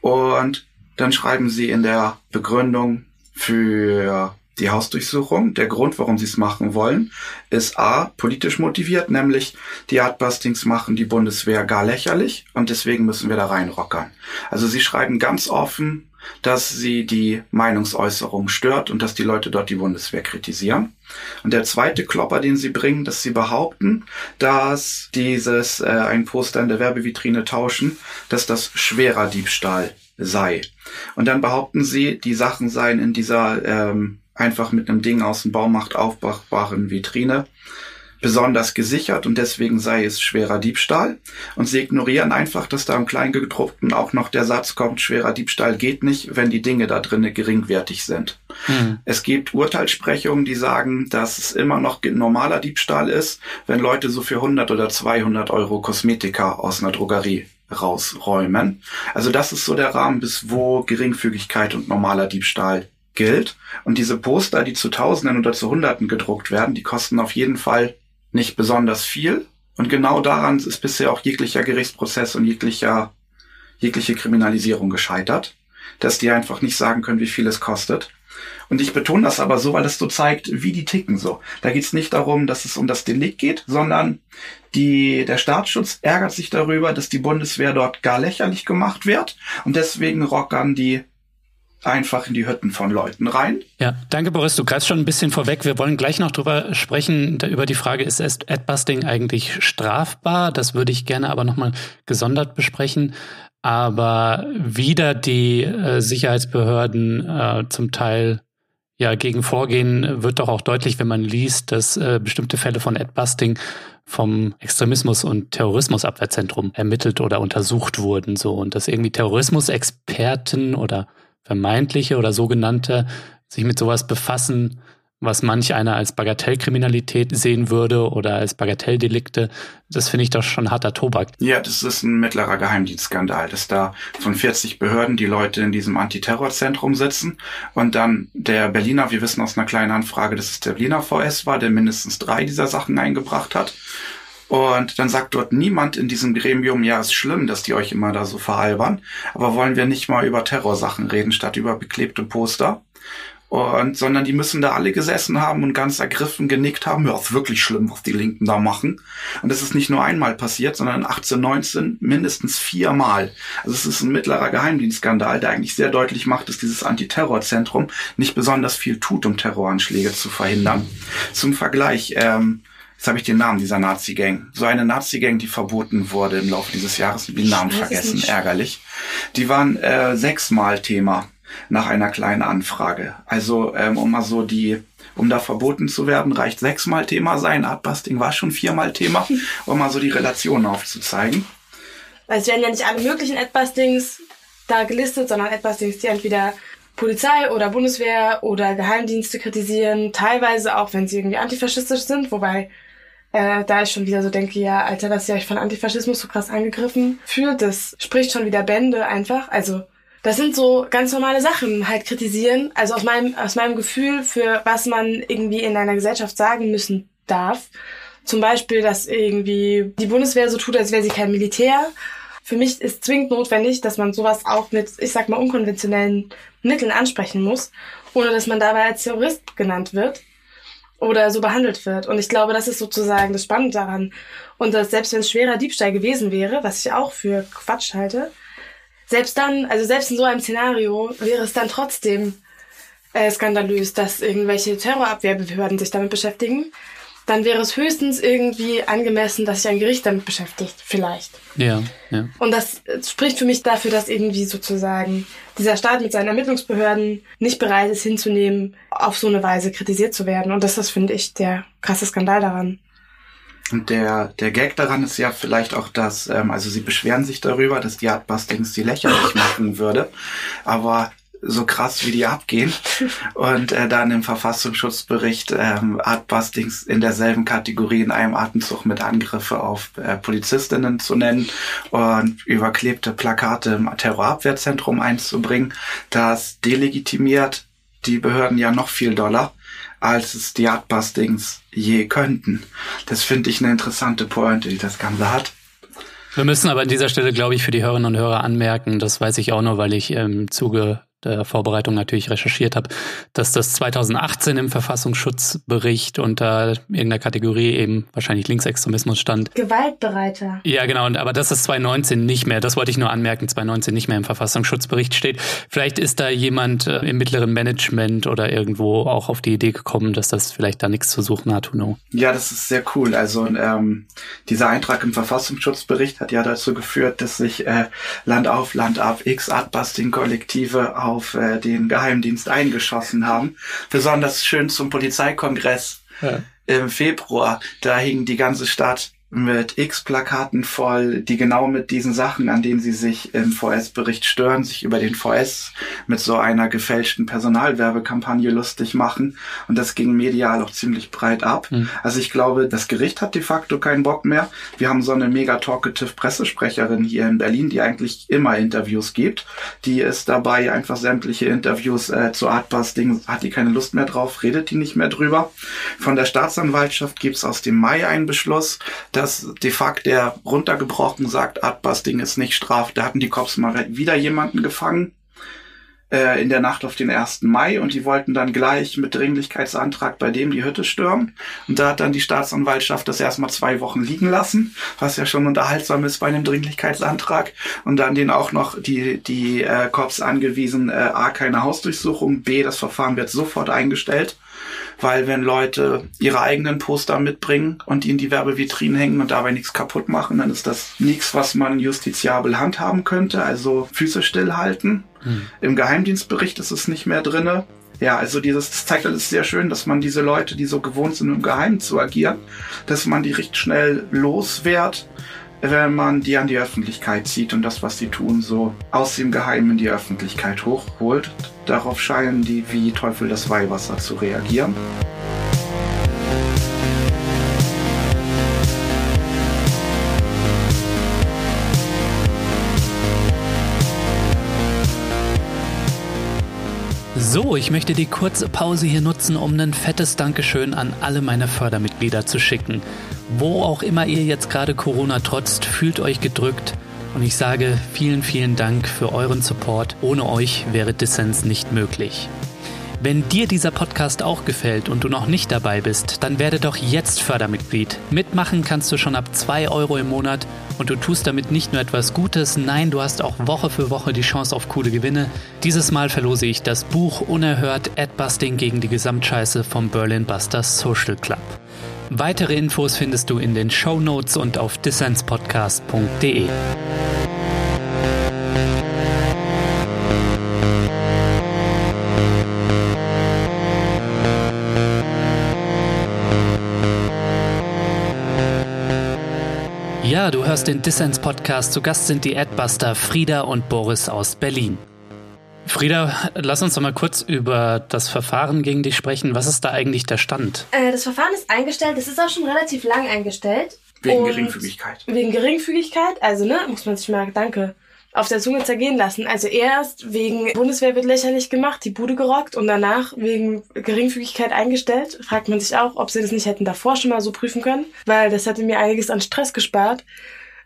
Und dann schreiben sie in der Begründung für die Hausdurchsuchung. Der Grund, warum sie es machen wollen, ist A, politisch motiviert, nämlich die Artbustings machen die Bundeswehr gar lächerlich und deswegen müssen wir da reinrockern. Also sie schreiben ganz offen, dass sie die Meinungsäußerung stört und dass die Leute dort die Bundeswehr kritisieren. Und der zweite Klopper, den sie bringen, dass sie behaupten, dass dieses äh, ein Poster in der Werbevitrine tauschen, dass das schwerer Diebstahl sei. Und dann behaupten sie, die Sachen seien in dieser ähm, einfach mit einem Ding aus dem Baumarkt aufbachbaren Vitrine besonders gesichert und deswegen sei es schwerer Diebstahl. Und sie ignorieren einfach, dass da im Kleingedruckten auch noch der Satz kommt, schwerer Diebstahl geht nicht, wenn die Dinge da drinnen geringwertig sind. Mhm. Es gibt Urteilsprechungen, die sagen, dass es immer noch normaler Diebstahl ist, wenn Leute so für 100 oder 200 Euro Kosmetika aus einer Drogerie rausräumen. Also das ist so der Rahmen, bis wo Geringfügigkeit und normaler Diebstahl gilt. Und diese Poster, die zu Tausenden oder zu Hunderten gedruckt werden, die kosten auf jeden Fall nicht besonders viel. Und genau daran ist bisher auch jeglicher Gerichtsprozess und jeglicher, jegliche Kriminalisierung gescheitert, dass die einfach nicht sagen können, wie viel es kostet. Und ich betone das aber so, weil es so zeigt, wie die ticken so. Da geht es nicht darum, dass es um das Delikt geht, sondern die, der Staatsschutz ärgert sich darüber, dass die Bundeswehr dort gar lächerlich gemacht wird. Und deswegen rockern die einfach in die Hütten von Leuten rein. Ja, danke Boris, du greifst schon ein bisschen vorweg. Wir wollen gleich noch drüber sprechen, über die Frage, ist Adbusting eigentlich strafbar? Das würde ich gerne aber nochmal gesondert besprechen. Aber wieder die äh, Sicherheitsbehörden äh, zum Teil ja gegen vorgehen, wird doch auch deutlich, wenn man liest, dass äh, bestimmte Fälle von Adbusting vom Extremismus- und Terrorismusabwehrzentrum ermittelt oder untersucht wurden, so und dass irgendwie Terrorismusexperten oder vermeintliche oder sogenannte sich mit sowas befassen, was manch einer als Bagatellkriminalität sehen würde oder als Bagatelldelikte, das finde ich doch schon harter Tobak. Ja, das ist ein mittlerer Geheimdienstskandal, dass da von 40 Behörden die Leute in diesem Antiterrorzentrum sitzen und dann der Berliner, wir wissen aus einer kleinen Anfrage, dass es der Berliner VS war, der mindestens drei dieser Sachen eingebracht hat und dann sagt dort niemand in diesem Gremium, ja, ist schlimm, dass die euch immer da so veralbern, aber wollen wir nicht mal über Terrorsachen reden, statt über beklebte Poster? Und, sondern die müssen da alle gesessen haben und ganz ergriffen genickt haben. Ja, ist wirklich schlimm, was die Linken da machen. Und das ist nicht nur einmal passiert, sondern 18, 19 mindestens viermal. Also es ist ein mittlerer Geheimdienstskandal, der eigentlich sehr deutlich macht, dass dieses Antiterrorzentrum nicht besonders viel tut, um Terroranschläge zu verhindern. Zum Vergleich, ähm, Jetzt habe ich den Namen dieser Nazi-Gang. So eine Nazi-Gang, die verboten wurde im Laufe dieses Jahres, den Namen vergessen, ärgerlich. Die waren äh, sechsmal Thema nach einer kleinen Anfrage. Also ähm, um mal so die, um da verboten zu werden, reicht sechsmal Thema sein. Artbusting war schon viermal Thema, um mal so die Relation aufzuzeigen. Weil es werden ja nicht alle möglichen Adbustings da gelistet, sondern Adbustings, die entweder Polizei oder Bundeswehr oder Geheimdienste kritisieren, teilweise auch, wenn sie irgendwie antifaschistisch sind, wobei äh, da ich schon wieder so denke, ja, Alter, dass ihr euch von Antifaschismus so krass angegriffen fühlt, das spricht schon wieder Bände einfach. Also das sind so ganz normale Sachen, halt kritisieren. Also aus meinem, aus meinem Gefühl, für was man irgendwie in einer Gesellschaft sagen müssen darf. Zum Beispiel, dass irgendwie die Bundeswehr so tut, als wäre sie kein Militär. Für mich ist zwingend notwendig, dass man sowas auch mit, ich sag mal, unkonventionellen Mitteln ansprechen muss, ohne dass man dabei als Terrorist genannt wird oder so behandelt wird. Und ich glaube, das ist sozusagen das Spannende daran. Und dass selbst wenn es schwerer Diebstahl gewesen wäre, was ich auch für Quatsch halte, selbst dann, also selbst in so einem Szenario wäre es dann trotzdem äh, skandalös, dass irgendwelche Terrorabwehrbehörden sich damit beschäftigen. Dann wäre es höchstens irgendwie angemessen, dass sich ein Gericht damit beschäftigt, vielleicht. Ja, ja. Und das spricht für mich dafür, dass irgendwie sozusagen dieser Staat mit seinen Ermittlungsbehörden nicht bereit ist hinzunehmen, auf so eine Weise kritisiert zu werden. Und das ist, finde ich, der krasse Skandal daran. Und der, der Gag daran ist ja vielleicht auch, dass, ähm, also sie beschweren sich darüber, dass die Artbustings die lächerlich machen würde. Aber so krass, wie die abgehen. Und äh, dann im Verfassungsschutzbericht ähm, Artbustings in derselben Kategorie in einem Atemzug mit Angriffe auf äh, Polizistinnen zu nennen und überklebte Plakate im Terrorabwehrzentrum einzubringen, das delegitimiert die Behörden ja noch viel doller als es die Artbustings je könnten. Das finde ich eine interessante Pointe, die das Ganze hat. Wir müssen aber an dieser Stelle, glaube ich, für die Hörerinnen und Hörer anmerken, das weiß ich auch nur, weil ich im Zuge der Vorbereitung natürlich recherchiert habe, dass das 2018 im Verfassungsschutzbericht unter irgendeiner Kategorie eben wahrscheinlich Linksextremismus stand. Gewaltbereiter. Ja, genau, aber das ist 2019 nicht mehr. Das wollte ich nur anmerken, 2019 nicht mehr im Verfassungsschutzbericht steht. Vielleicht ist da jemand äh, im mittleren Management oder irgendwo auch auf die Idee gekommen, dass das vielleicht da nichts zu suchen hat, who know. Ja, das ist sehr cool. Also ähm, dieser Eintrag im Verfassungsschutzbericht hat ja dazu geführt, dass sich äh, Land auf, Land ab X Artbusting-Kollektive auch auf äh, den Geheimdienst eingeschossen haben. Besonders schön zum Polizeikongress ja. im Februar. Da hing die ganze Stadt mit X-Plakaten voll, die genau mit diesen Sachen, an denen sie sich im VS-Bericht stören, sich über den VS mit so einer gefälschten Personalwerbekampagne lustig machen. Und das ging medial auch ziemlich breit ab. Mhm. Also ich glaube, das Gericht hat de facto keinen Bock mehr. Wir haben so eine mega talkative Pressesprecherin hier in Berlin, die eigentlich immer Interviews gibt. Die ist dabei, einfach sämtliche Interviews äh, zu Artbusting, hat die keine Lust mehr drauf, redet die nicht mehr drüber. Von der Staatsanwaltschaft gibt's aus dem Mai einen Beschluss, dass de facto der runtergebrochen sagt, Artbusting ist nicht straf. Da hatten die Cops mal wieder jemanden gefangen äh, in der Nacht auf den 1. Mai und die wollten dann gleich mit Dringlichkeitsantrag bei dem die Hütte stürmen. Und da hat dann die Staatsanwaltschaft das erstmal zwei Wochen liegen lassen, was ja schon unterhaltsam ist bei einem Dringlichkeitsantrag. Und dann den auch noch die, die äh, Cops angewiesen, äh, A, keine Hausdurchsuchung, B, das Verfahren wird sofort eingestellt weil wenn Leute ihre eigenen Poster mitbringen und die in die Werbevitrinen hängen und dabei nichts kaputt machen, dann ist das nichts, was man justiziabel handhaben könnte, also Füße stillhalten. Hm. Im Geheimdienstbericht ist es nicht mehr drinne. Ja, also dieses das zeigt alles sehr schön, dass man diese Leute, die so gewohnt sind, im Geheimen zu agieren, dass man die recht schnell loswehrt wenn man die an die Öffentlichkeit zieht und das, was sie tun, so aus dem Geheimen in die Öffentlichkeit hochholt. Darauf scheinen die wie Teufel das Weihwasser zu reagieren. So, ich möchte die kurze Pause hier nutzen, um ein fettes Dankeschön an alle meine Fördermitglieder zu schicken. Wo auch immer ihr jetzt gerade Corona trotzt, fühlt euch gedrückt. Und ich sage vielen, vielen Dank für euren Support. Ohne euch wäre Dissens nicht möglich. Wenn dir dieser Podcast auch gefällt und du noch nicht dabei bist, dann werde doch jetzt Fördermitglied. Mitmachen kannst du schon ab 2 Euro im Monat und du tust damit nicht nur etwas Gutes, nein, du hast auch Woche für Woche die Chance auf coole Gewinne. Dieses Mal verlose ich das Buch Unerhört Adbusting gegen die Gesamtscheiße vom Berlin Busters Social Club. Weitere Infos findest du in den Show Notes und auf dissenspodcast.de. Ja, du hörst den Dissens Podcast. Zu Gast sind die Adbuster Frieda und Boris aus Berlin. Frieda, lass uns doch mal kurz über das Verfahren gegen dich sprechen. Was ist da eigentlich der Stand? Äh, das Verfahren ist eingestellt. Es ist auch schon relativ lang eingestellt. Wegen Und Geringfügigkeit. Wegen Geringfügigkeit. Also, ne, muss man sich mal, danke, auf der Zunge zergehen lassen. Also erst wegen Bundeswehr wird lächerlich gemacht, die Bude gerockt und danach wegen Geringfügigkeit eingestellt. Fragt man sich auch, ob sie das nicht hätten davor schon mal so prüfen können, weil das hätte mir einiges an Stress gespart.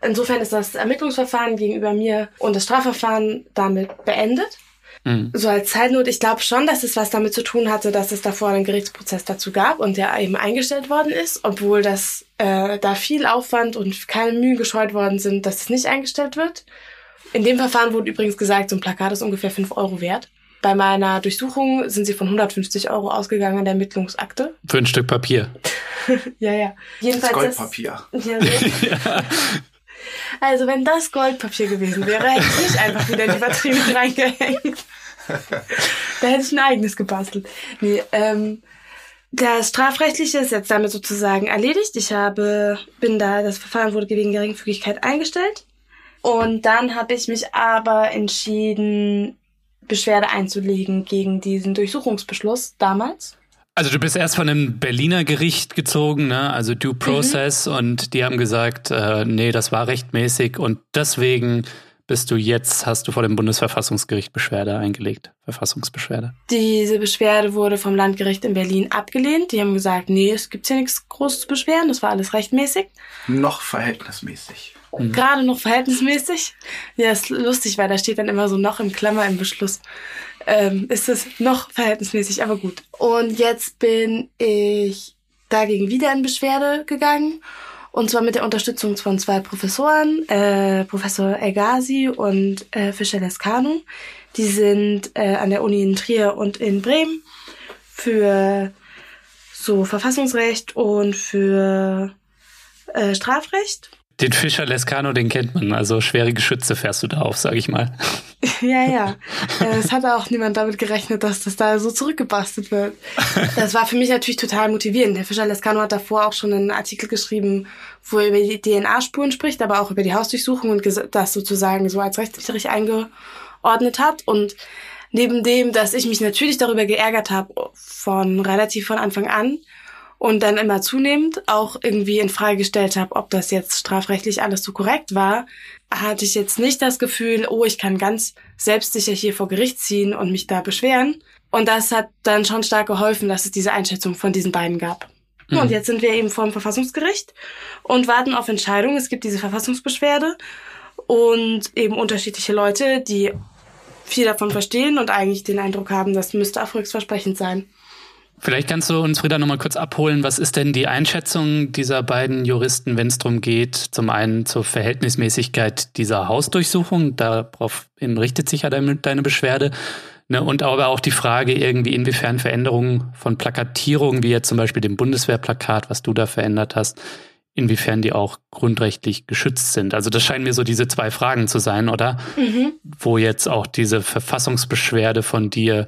Insofern ist das Ermittlungsverfahren gegenüber mir und das Strafverfahren damit beendet. Mhm. So als Zeitnot, ich glaube schon, dass es was damit zu tun hatte, dass es davor einen Gerichtsprozess dazu gab und der eben eingestellt worden ist, obwohl das äh, da viel Aufwand und keine Mühen gescheut worden sind, dass es nicht eingestellt wird. In dem Verfahren wurde übrigens gesagt, so ein Plakat ist ungefähr 5 Euro wert. Bei meiner Durchsuchung sind sie von 150 Euro ausgegangen in der Ermittlungsakte. Für ein Stück Papier. Ja, ja. Das Jedenfalls Goldpapier. Das, ja, so. Also wenn das Goldpapier gewesen wäre, hätte ich einfach wieder die Verträge reingehängt. Da hätte ich ein eigenes gebastelt. Nee, ähm, das Strafrechtliche ist jetzt damit sozusagen erledigt. Ich habe, bin da, das Verfahren wurde wegen Geringfügigkeit eingestellt. Und dann habe ich mich aber entschieden, Beschwerde einzulegen gegen diesen Durchsuchungsbeschluss damals. Also du bist erst von einem Berliner Gericht gezogen, ne? also Due Process, und die haben gesagt, äh, nee, das war rechtmäßig und deswegen bist du jetzt, hast du vor dem Bundesverfassungsgericht Beschwerde eingelegt, Verfassungsbeschwerde. Diese Beschwerde wurde vom Landgericht in Berlin abgelehnt. Die haben gesagt, nee, es gibt hier nichts Großes zu beschweren, das war alles rechtmäßig. Noch verhältnismäßig. Gerade noch verhältnismäßig. Ja, ist lustig, weil da steht dann immer so noch im Klammer im Beschluss. Ähm, ist es noch verhältnismäßig, aber gut. Und jetzt bin ich dagegen wieder in Beschwerde gegangen. Und zwar mit der Unterstützung von zwei Professoren, äh, Professor Elgazi und äh, Fischer Lescano. Die sind äh, an der Uni in Trier und in Bremen für so Verfassungsrecht und für äh, Strafrecht. Den Fischer Lescano, den kennt man, also schwere Geschütze fährst du da auf, sag ich mal. Ja, ja. Äh, Es hatte auch niemand damit gerechnet, dass das da so zurückgebastelt wird. Das war für mich natürlich total motivierend. Der Fischer Lescano hat davor auch schon einen Artikel geschrieben, wo er über die DNA-Spuren spricht, aber auch über die Hausdurchsuchung und das sozusagen so als rechtswidrig eingeordnet hat. Und neben dem, dass ich mich natürlich darüber geärgert habe, von relativ von Anfang an, und dann immer zunehmend auch irgendwie in Frage gestellt habe, ob das jetzt strafrechtlich alles so korrekt war, hatte ich jetzt nicht das Gefühl, oh, ich kann ganz selbstsicher hier vor Gericht ziehen und mich da beschweren. Und das hat dann schon stark geholfen, dass es diese Einschätzung von diesen beiden gab. Und jetzt sind wir eben vor dem Verfassungsgericht und warten auf Entscheidung. Es gibt diese Verfassungsbeschwerde und eben unterschiedliche Leute, die viel davon verstehen und eigentlich den Eindruck haben, das müsste erfolgsversprechend sein. Vielleicht kannst du uns, Frieda, nochmal kurz abholen. Was ist denn die Einschätzung dieser beiden Juristen, wenn es darum geht, zum einen zur Verhältnismäßigkeit dieser Hausdurchsuchung, daraufhin richtet sich ja deine, Beschwerde, ne, und aber auch die Frage irgendwie, inwiefern Veränderungen von Plakatierungen, wie jetzt zum Beispiel dem Bundeswehrplakat, was du da verändert hast, inwiefern die auch grundrechtlich geschützt sind. Also das scheinen mir so diese zwei Fragen zu sein, oder? Wo jetzt auch diese Verfassungsbeschwerde von dir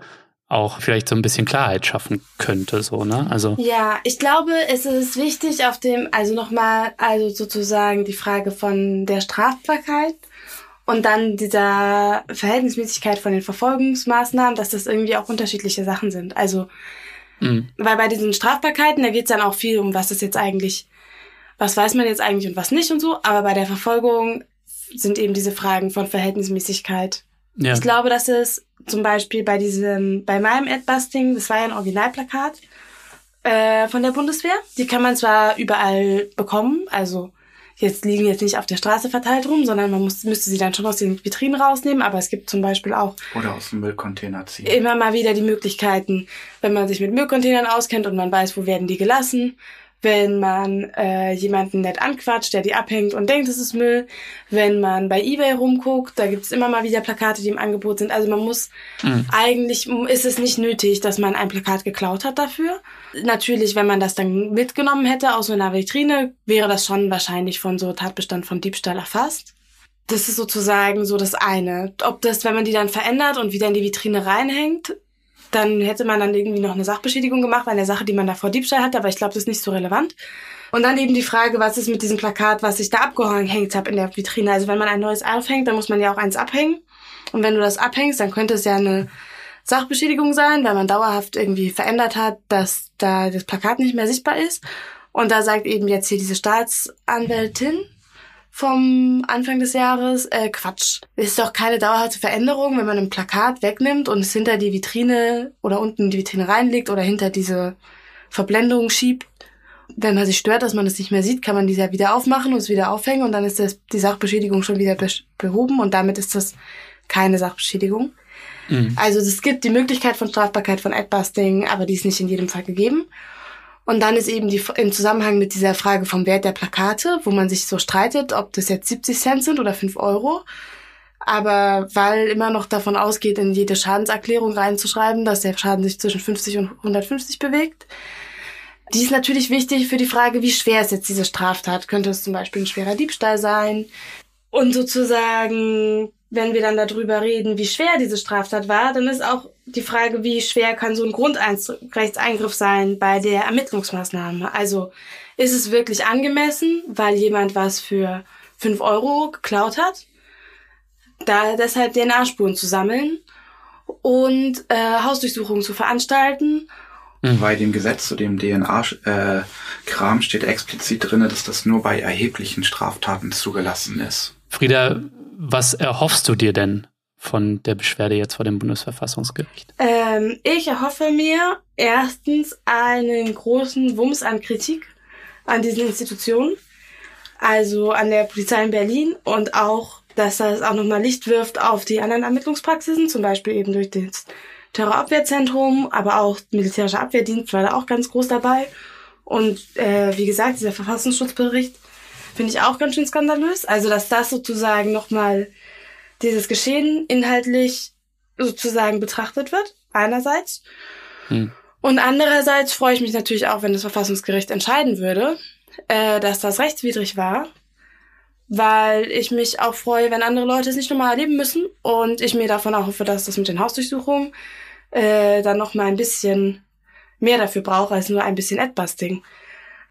auch vielleicht so ein bisschen Klarheit schaffen könnte, so, ne? Also, Ja, ich glaube, es ist wichtig auf dem, also nochmal, also sozusagen die Frage von der Strafbarkeit und dann dieser Verhältnismäßigkeit von den Verfolgungsmaßnahmen, dass das irgendwie auch unterschiedliche Sachen sind. Also, mh, weil bei diesen Strafbarkeiten, da geht's dann auch viel um, was ist jetzt eigentlich, was weiß man jetzt eigentlich und was nicht und so, aber bei der Verfolgung sind eben diese Fragen von Verhältnismäßigkeit ja. ich glaube, dass es zum Beispiel bei diesem, bei meinem Adbusting, das war ja ein Originalplakat äh, von der Bundeswehr. Die kann man zwar überall bekommen, also jetzt liegen jetzt nicht auf der Straße verteilt rum, sondern man muss, müsste sie dann schon aus den Vitrinen rausnehmen. Aber es gibt zum Beispiel auch Oder aus dem Müllcontainer ziehen. immer mal wieder die Möglichkeiten, wenn man sich mit Müllcontainern auskennt und man weiß, wo werden die gelassen, wenn man äh, jemanden nett anquatscht, der die abhängt und denkt, es ist Müll, wenn man bei eBay rumguckt, da gibt's immer mal wieder Plakate, die im Angebot sind. Also man muss eigentlich ist es nicht nötig, dass man ein Plakat geklaut hat dafür. Natürlich, wenn man das dann mitgenommen hätte aus so einer Vitrine, wäre das schon wahrscheinlich von so Tatbestand von Diebstahl erfasst. Das ist sozusagen so das eine. Ob das, wenn man die dann verändert und wieder in die Vitrine reinhängt, dann hätte man dann irgendwie noch eine Sachbeschädigung gemacht bei einer Sache, die man davor Diebstahl hatte, aber ich glaube, das ist nicht so relevant. Und dann eben die Frage, was ist mit diesem Plakat, was ich da abgehängt habe in der Vitrine. Also wenn man ein neues aufhängt, dann muss man ja auch eins abhängen. Und wenn du das abhängst, dann könnte es ja eine Sachbeschädigung sein, weil man dauerhaft irgendwie verändert hat, dass da das Plakat nicht mehr sichtbar ist. Und da sagt eben jetzt hier diese Staatsanwältin vom Anfang des Jahres, äh, Quatsch. Ist doch keine dauerhafte Veränderung, wenn man ein Plakat wegnimmt und es hinter die Vitrine oder unten in die Vitrine reinlegt oder hinter diese Verblendung schiebt. Wenn man sich stört, dass man es nicht mehr sieht, kann man diese ja wieder aufmachen und es wieder aufhängen und dann ist das, die Sachbeschädigung schon wieder behoben und damit ist das keine Sachbeschädigung. Also es gibt die Möglichkeit von Strafbarkeit von Adbusting, aber die ist nicht in jedem Fall gegeben. Und dann ist eben die, im Zusammenhang mit dieser Frage vom Wert der Plakate, wo man sich so streitet, ob das jetzt 70 Cent sind oder 5 Euro. Aber weil immer noch davon ausgeht, in jede Schadenserklärung reinzuschreiben, dass der Schaden sich zwischen 50 und 150 bewegt. Die ist natürlich wichtig für die Frage, wie schwer ist jetzt diese Straftat? Könnte es zum Beispiel ein schwerer Diebstahl sein? Und sozusagen, wenn wir dann darüber reden, wie schwer diese Straftat war, dann ist auch die Frage, wie schwer kann so ein Grundrechtseingriff sein bei der Ermittlungsmaßnahme. Also ist es wirklich angemessen, weil jemand was für 5 Euro geklaut hat, da deshalb DNA-Spuren zu sammeln und äh, Hausdurchsuchungen zu veranstalten Bei dem Gesetz zu dem DNA-Kram steht explizit drinne, dass das nur bei erheblichen Straftaten zugelassen ist. Frieda, was erhoffst du dir denn von der Beschwerde jetzt vor dem Bundesverfassungsgericht? Ähm, ich erhoffe mir erstens einen großen Wumms an Kritik an diesen Institutionen, also an der Polizei in Berlin und auch, dass das auch nochmal Licht wirft auf die anderen Ermittlungspraxisen, zum Beispiel eben durch das Terrorabwehrzentrum, aber auch militärischer Abwehrdienst war da auch ganz groß dabei. Und äh, wie gesagt, dieser Verfassungsschutzbericht finde ich auch ganz schön skandalös. Also, dass das sozusagen nochmal dieses Geschehen inhaltlich sozusagen betrachtet wird, einerseits. Hm. Und andererseits freue ich mich natürlich auch, wenn das Verfassungsgericht entscheiden würde, äh, dass das rechtswidrig war, weil ich mich auch freue, wenn andere Leute es nicht nochmal erleben müssen und ich mir davon auch hoffe, dass das mit den Hausdurchsuchungen äh, dann nochmal ein bisschen mehr dafür brauche als nur ein bisschen Adbusting.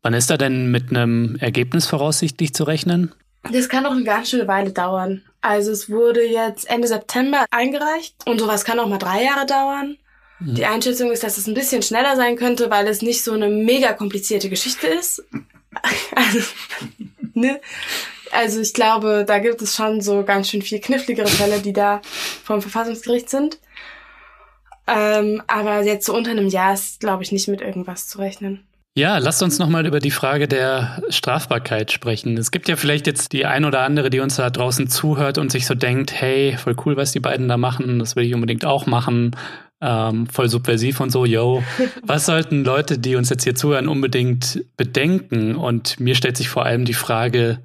Wann ist da denn mit einem Ergebnis voraussichtlich zu rechnen? Das kann noch eine ganz schöne Weile dauern. Also es wurde jetzt Ende September eingereicht und sowas kann auch mal drei Jahre dauern. Die Einschätzung ist, dass es ein bisschen schneller sein könnte, weil es nicht so eine mega komplizierte Geschichte ist. Also, ne? also ich glaube, da gibt es schon so ganz schön viel kniffligere Fälle, die da vom Verfassungsgericht sind. Ähm, aber jetzt so unter einem Jahr ist, glaube ich, nicht mit irgendwas zu rechnen. Ja, lasst uns nochmal über die Frage der Strafbarkeit sprechen. Es gibt ja vielleicht jetzt die ein oder andere, die uns da draußen zuhört und sich so denkt, hey, voll cool, was die beiden da machen, das will ich unbedingt auch machen, ähm, voll subversiv und so, yo. Was sollten Leute, die uns jetzt hier zuhören, unbedingt bedenken? Und mir stellt sich vor allem die Frage,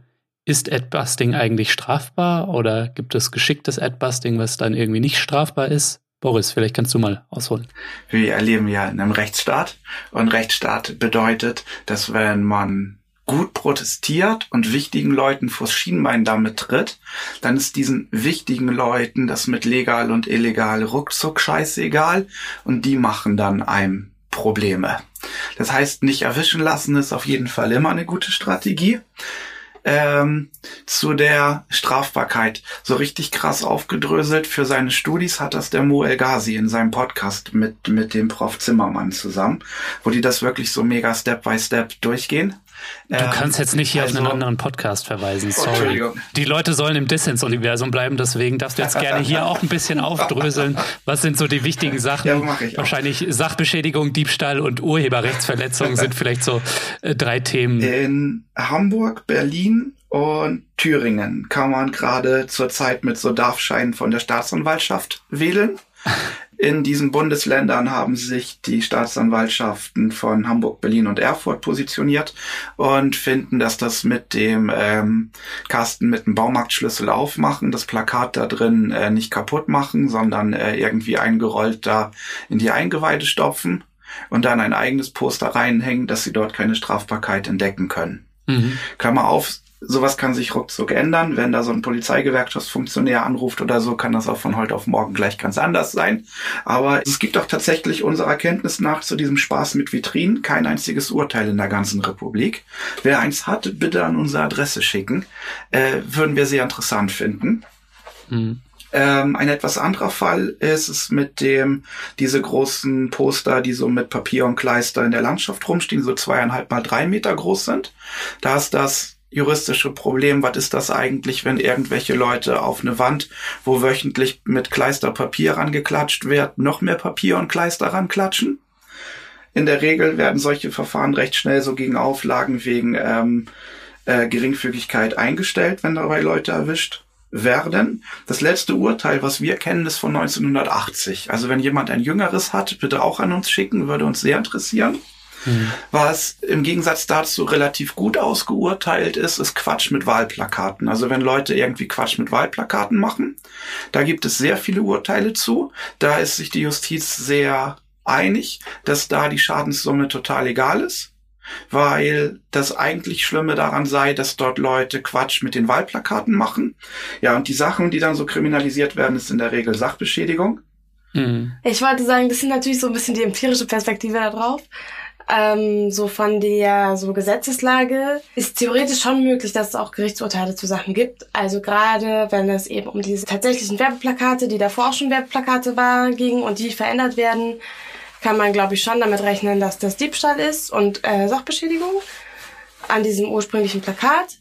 ist Adbusting eigentlich strafbar oder gibt es geschicktes Adbusting, was dann irgendwie nicht strafbar ist? Boris, vielleicht kannst du mal ausholen. Wir erleben ja in einem Rechtsstaat und Rechtsstaat bedeutet, dass wenn man gut protestiert und wichtigen Leuten vors Schienbein damit tritt, dann ist diesen wichtigen Leuten das mit legal und illegal ruckzuck scheißegal und die machen dann einem Probleme. Das heißt, nicht erwischen lassen ist auf jeden Fall immer eine gute Strategie. Ähm, zu der Strafbarkeit. So richtig krass aufgedröselt für seine Studis hat das der Mo El Ghazi in seinem Podcast mit, mit dem Prof Zimmermann zusammen, wo die das wirklich so mega Step by Step durchgehen. Du kannst jetzt nicht hier auf einen anderen Podcast verweisen, sorry. Also Entschuldigung. Die Leute sollen im Dissens-Universum bleiben, deswegen darfst du jetzt gerne hier auch ein bisschen aufdröseln. Was sind so die wichtigen Sachen? Ja. Wahrscheinlich Sachbeschädigung, Diebstahl und Urheberrechtsverletzung sind vielleicht so äh, drei Themen. In Hamburg, Berlin und Thüringen kann man gerade zurzeit mit so Darfscheinen von der Staatsanwaltschaft wählen. In diesen Bundesländern haben sich die Staatsanwaltschaften von Hamburg, Berlin und Erfurt positioniert und finden, dass das mit dem ähm, Kasten mit dem Baumarktschlüssel aufmachen, das Plakat da drin äh, nicht kaputt machen, sondern äh, irgendwie eingerollt da in die Eingeweide stopfen und dann ein eigenes Poster reinhängen, dass sie dort keine Strafbarkeit entdecken können. Mhm. Klammer auf, sowas kann sich ruckzuck ändern. Wenn da so ein Polizeigewerkschaftsfunktionär anruft oder so, kann das auch von heute auf morgen gleich ganz anders sein. Aber es gibt auch tatsächlich unserer Kenntnis nach zu diesem Spaß mit Vitrinen kein einziges Urteil in der ganzen Republik. Wer eins hat, bitte an unsere Adresse schicken. Äh, würden wir sehr interessant finden. Mhm. Ähm, ein etwas anderer Fall ist es mit dem, diese großen Poster, die so mit Papier und Kleister in der Landschaft rumstehen, so zweieinhalb mal drei Meter groß sind. Da ist das juristische Problem, was ist das eigentlich, wenn irgendwelche Leute auf eine Wand, wo wöchentlich mit Kleister Papier rangeklatscht wird, noch mehr Papier und Kleister ranklatschen? In der Regel werden solche Verfahren recht schnell so gegen Auflagen wegen ähm, äh, Geringfügigkeit eingestellt, wenn dabei Leute erwischt werden. Das letzte Urteil, was wir kennen, ist von 1980. Also wenn jemand ein jüngeres hat, bitte auch an uns schicken, würde uns sehr interessieren. Mhm. Was im Gegensatz dazu relativ gut ausgeurteilt ist, ist Quatsch mit Wahlplakaten. Also wenn Leute irgendwie Quatsch mit Wahlplakaten machen, da gibt es sehr viele Urteile zu. Da ist sich die Justiz sehr einig, dass da die Schadenssumme total egal ist weil das eigentlich Schlimme daran sei, dass dort Leute Quatsch mit den Wahlplakaten machen. Ja, und die Sachen, die dann so kriminalisiert werden, ist in der Regel Sachbeschädigung. Mhm. Ich wollte sagen, das sind natürlich so ein bisschen die empirische Perspektive da drauf ähm, so von der so Gesetzeslage ist theoretisch schon möglich, dass es auch Gerichtsurteile zu Sachen gibt. Also gerade wenn es eben um diese tatsächlichen Werbeplakate, die davor schon Werbeplakate waren, ging und die verändert werden, kann man glaube ich schon damit rechnen, dass das Diebstahl ist und äh, Sachbeschädigung an diesem ursprünglichen Plakat.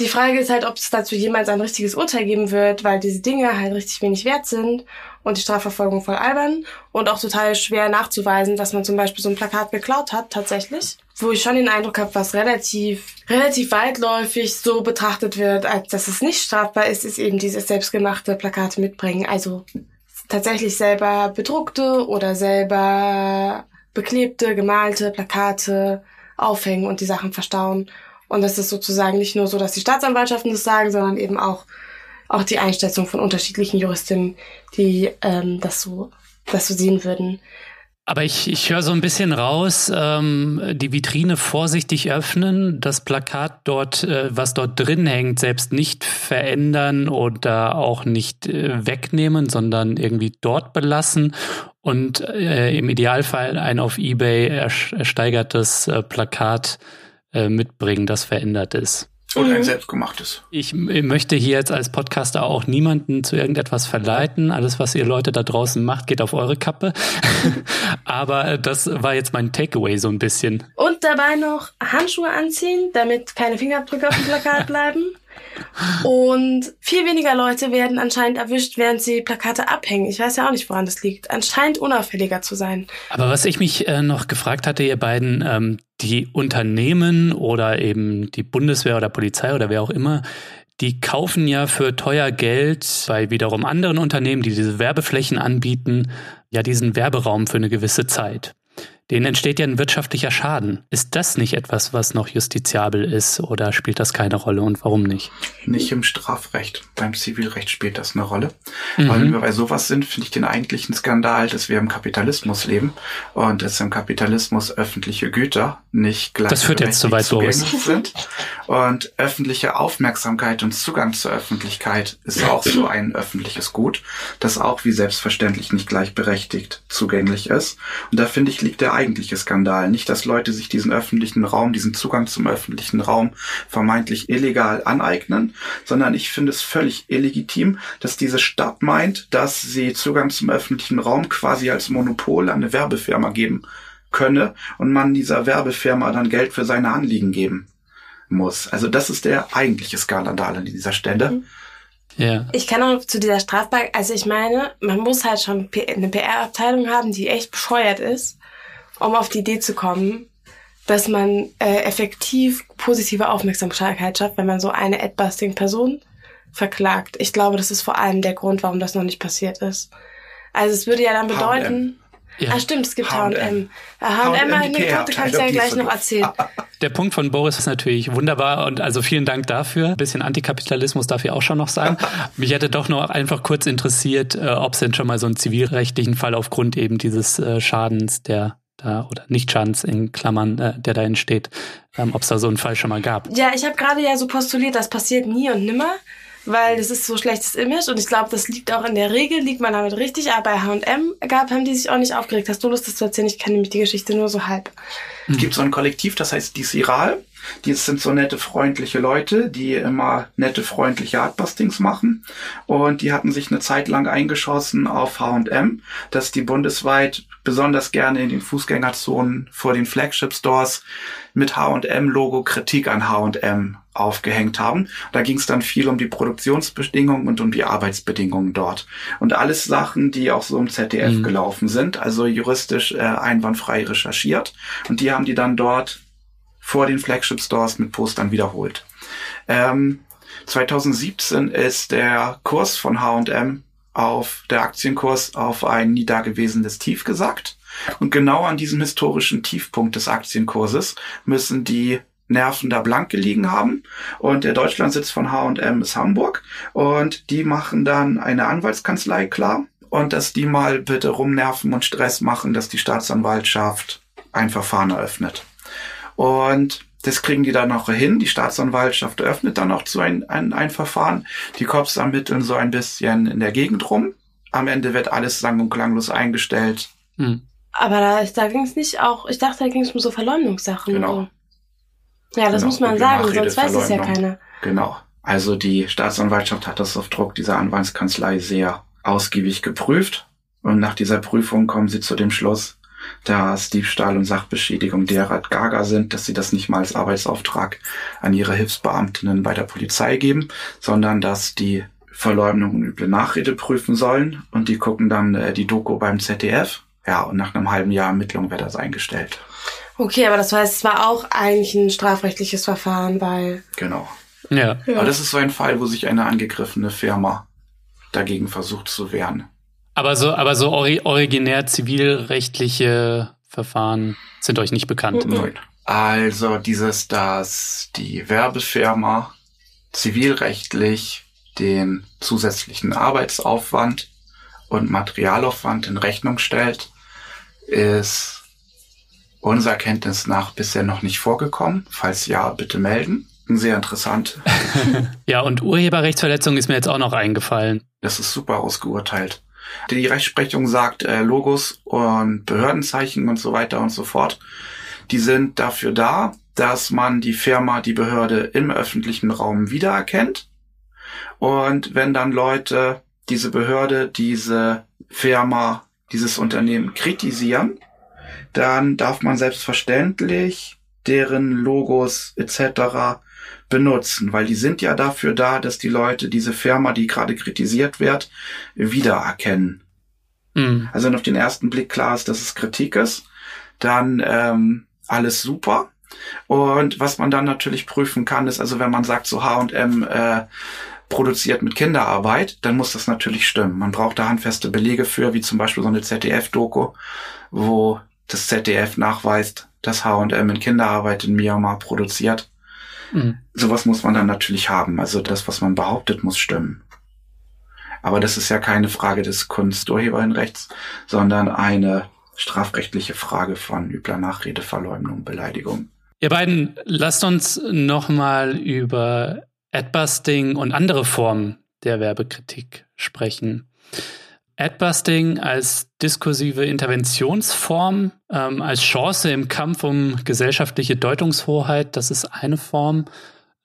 Die Frage ist halt, ob es dazu jemals ein richtiges Urteil geben wird, weil diese Dinge halt richtig wenig wert sind und die Strafverfolgung voll albern und auch total schwer nachzuweisen, dass man zum Beispiel so ein Plakat geklaut hat, tatsächlich. Wo ich schon den Eindruck habe, was relativ, relativ weitläufig so betrachtet wird, als dass es nicht strafbar ist, ist eben dieses selbstgemachte Plakate mitbringen. Also tatsächlich selber bedruckte oder selber beklebte, gemalte Plakate aufhängen und die Sachen verstauen. Und das ist sozusagen nicht nur so, dass die Staatsanwaltschaften das sagen, sondern eben auch auch die Einschätzung von unterschiedlichen Juristinnen, die ähm, das so das so sehen würden. Aber ich, ich höre so ein bisschen raus, ähm, die Vitrine vorsichtig öffnen, das Plakat dort, äh, was dort drin hängt, selbst nicht verändern oder auch nicht äh, wegnehmen, sondern irgendwie dort belassen und äh, im Idealfall ein auf eBay ersteigertes äh, Plakat äh, mitbringen, das verändert ist. Oder ein mhm. selbstgemachtes. Ich möchte hier jetzt als Podcaster auch niemanden zu irgendetwas verleiten. Alles, was ihr Leute da draußen macht, geht auf eure Kappe. Aber das war jetzt mein Takeaway so ein bisschen. Und dabei noch Handschuhe anziehen, damit keine Fingerabdrücke auf dem Plakat bleiben. Und viel weniger Leute werden anscheinend erwischt, während sie Plakate abhängen. Ich weiß ja auch nicht, woran das liegt. Anscheinend unauffälliger zu sein. Aber was ich mich äh, noch gefragt hatte, ihr beiden, ähm, die Unternehmen oder eben die Bundeswehr oder Polizei oder wer auch immer, die kaufen ja für teuer Geld bei wiederum anderen Unternehmen, die diese Werbeflächen anbieten, ja diesen Werberaum für eine gewisse Zeit denen entsteht ja ein wirtschaftlicher Schaden. Ist das nicht etwas, was noch justiziabel ist oder spielt das keine Rolle und warum nicht? Nicht im Strafrecht. Beim Zivilrecht spielt das eine Rolle. Mhm. Weil wenn wir bei sowas sind, finde ich den eigentlichen Skandal, dass wir im Kapitalismus leben und dass im Kapitalismus öffentliche Güter nicht gleich das führt jetzt zu weit los. sind. Und öffentliche Aufmerksamkeit und Zugang zur Öffentlichkeit ist auch so ein öffentliches Gut, das auch wie selbstverständlich nicht gleichberechtigt zugänglich ist. Und da finde ich, liegt der eigentliche Skandal. Nicht, dass Leute sich diesen öffentlichen Raum, diesen Zugang zum öffentlichen Raum vermeintlich illegal aneignen, sondern ich finde es völlig illegitim, dass diese Stadt meint, dass sie Zugang zum öffentlichen Raum quasi als Monopol an eine Werbefirma geben könne und man dieser Werbefirma dann Geld für seine Anliegen geben muss. Also das ist der eigentliche Skandal an dieser Stelle. Mhm. Ja. Ich kann auch zu dieser Strafbar, also ich meine, man muss halt schon eine PR-Abteilung haben, die echt bescheuert ist, um auf die Idee zu kommen, dass man äh, effektiv positive Aufmerksamkeit schafft, wenn man so eine Ad-Busting-Person verklagt. Ich glaube, das ist vor allem der Grund, warum das noch nicht passiert ist. Also es würde ja dann bedeuten, ja. Ah, stimmt, es gibt H&M. H&M Anekdote kannst du ja gleich noch erzählen. Der Punkt von Boris ist natürlich wunderbar und also vielen Dank dafür. Ein bisschen Antikapitalismus darf ich auch schon noch sagen. Mich hätte doch noch einfach kurz interessiert, äh, ob es denn schon mal so einen zivilrechtlichen Fall aufgrund eben dieses äh, Schadens, der da oder nicht Schadens in Klammern, äh, der da entsteht, ähm, ob es da so einen Fall schon mal gab. Ja, ich habe gerade ja so postuliert, das passiert nie und nimmer weil das ist so schlechtes Image und ich glaube, das liegt auch in der Regel, liegt man damit richtig, aber bei H&M gab, haben die sich auch nicht aufgeregt. Hast du Lust, das zu erzählen? Ich kenne nämlich die Geschichte nur so halb. Es gibt so ein Kollektiv, das heißt die Siral. Die sind so nette, freundliche Leute, die immer nette, freundliche Artbustings machen. Und die hatten sich eine Zeit lang eingeschossen auf H&M, dass die bundesweit besonders gerne in den Fußgängerzonen vor den Flagship-Stores mit H&M-Logo Kritik an H&M aufgehängt haben. Da ging es dann viel um die Produktionsbedingungen und um die Arbeitsbedingungen dort. Und alles Sachen, die auch so im ZDF mhm. gelaufen sind, also juristisch äh, einwandfrei recherchiert. Und die haben die dann dort vor den Flagship Stores mit Postern wiederholt. Ähm, 2017 ist der Kurs von H&M auf der Aktienkurs auf ein nie dagewesenes Tief gesackt. Und genau an diesem historischen Tiefpunkt des Aktienkurses müssen die Nerven da blank gelegen haben. Und der Deutschlandsitz von H&M ist Hamburg. Und die machen dann eine Anwaltskanzlei klar. Und dass die mal bitte rumnerven und Stress machen, dass die Staatsanwaltschaft ein Verfahren eröffnet. Und das kriegen die dann auch hin. Die Staatsanwaltschaft eröffnet dann auch zu ein, ein, ein Verfahren. Die Cops ermitteln so ein bisschen in der Gegend rum. Am Ende wird alles sang- und klanglos eingestellt. Hm. Aber da, da ging es nicht auch, ich dachte, da ging es um so Verleumdungssachen. Genau. Ja, das genau. muss man sagen, sonst weiß es ja keiner. Genau. Also die Staatsanwaltschaft hat das auf Druck dieser Anwaltskanzlei sehr ausgiebig geprüft. Und nach dieser Prüfung kommen sie zu dem Schluss, dass Diebstahl und Sachbeschädigung derart gaga sind, dass sie das nicht mal als Arbeitsauftrag an ihre Hilfsbeamtinnen bei der Polizei geben, sondern dass die Verleumdung und üble Nachrede prüfen sollen und die gucken dann äh, die Doku beim ZDF. Ja, und nach einem halben Jahr Ermittlung wird das eingestellt. Okay, aber das heißt, es war auch eigentlich ein strafrechtliches Verfahren, weil. Genau. Ja. ja. Aber das ist so ein Fall, wo sich eine angegriffene Firma dagegen versucht zu wehren. Aber so, aber so ori originär zivilrechtliche Verfahren sind euch nicht bekannt. Nein. Also dieses, dass die Werbefirma zivilrechtlich den zusätzlichen Arbeitsaufwand und Materialaufwand in Rechnung stellt, ist unserer Kenntnis nach bisher noch nicht vorgekommen. Falls ja, bitte melden. Sehr interessant. ja, und Urheberrechtsverletzung ist mir jetzt auch noch eingefallen. Das ist super ausgeurteilt. Die Rechtsprechung sagt, äh, Logos und Behördenzeichen und so weiter und so fort, die sind dafür da, dass man die Firma, die Behörde im öffentlichen Raum wiedererkennt. Und wenn dann Leute diese Behörde, diese Firma, dieses Unternehmen kritisieren, dann darf man selbstverständlich deren Logos etc. benutzen, weil die sind ja dafür da, dass die Leute diese Firma, die gerade kritisiert wird, wiedererkennen. Mhm. Also wenn auf den ersten Blick klar ist, dass es Kritik ist, dann ähm, alles super. Und was man dann natürlich prüfen kann, ist also, wenn man sagt, so H&M äh, produziert mit Kinderarbeit, dann muss das natürlich stimmen. Man braucht da handfeste Belege für, wie zum Beispiel so eine ZDF-Doku, wo das ZDF nachweist, dass H&M in Kinderarbeit in Myanmar produziert. Mhm. Sowas muss man dann natürlich haben. Also das, was man behauptet, muss stimmen. Aber das ist ja keine Frage des Kunsturheberrechts, sondern eine strafrechtliche Frage von übler Nachrede, Verleumdung, Beleidigung. Ihr beiden, lasst uns nochmal über Adbusting und andere Formen der Werbekritik sprechen. Adbusting als diskursive Interventionsform, ähm, als Chance im Kampf um gesellschaftliche Deutungshoheit, das ist eine Form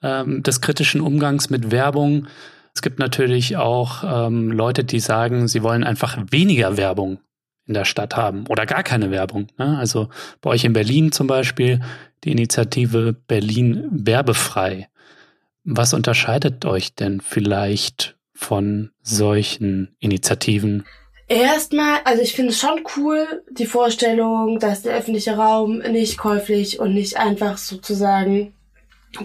ähm, des kritischen Umgangs mit Werbung. Es gibt natürlich auch ähm, Leute, die sagen, sie wollen einfach weniger Werbung in der Stadt haben oder gar keine Werbung. Ne? Also bei euch in Berlin zum Beispiel die Initiative Berlin werbefrei. Was unterscheidet euch denn vielleicht von solchen Initiativen? Erstmal, also ich finde es schon cool, die Vorstellung, dass der öffentliche Raum nicht käuflich und nicht einfach sozusagen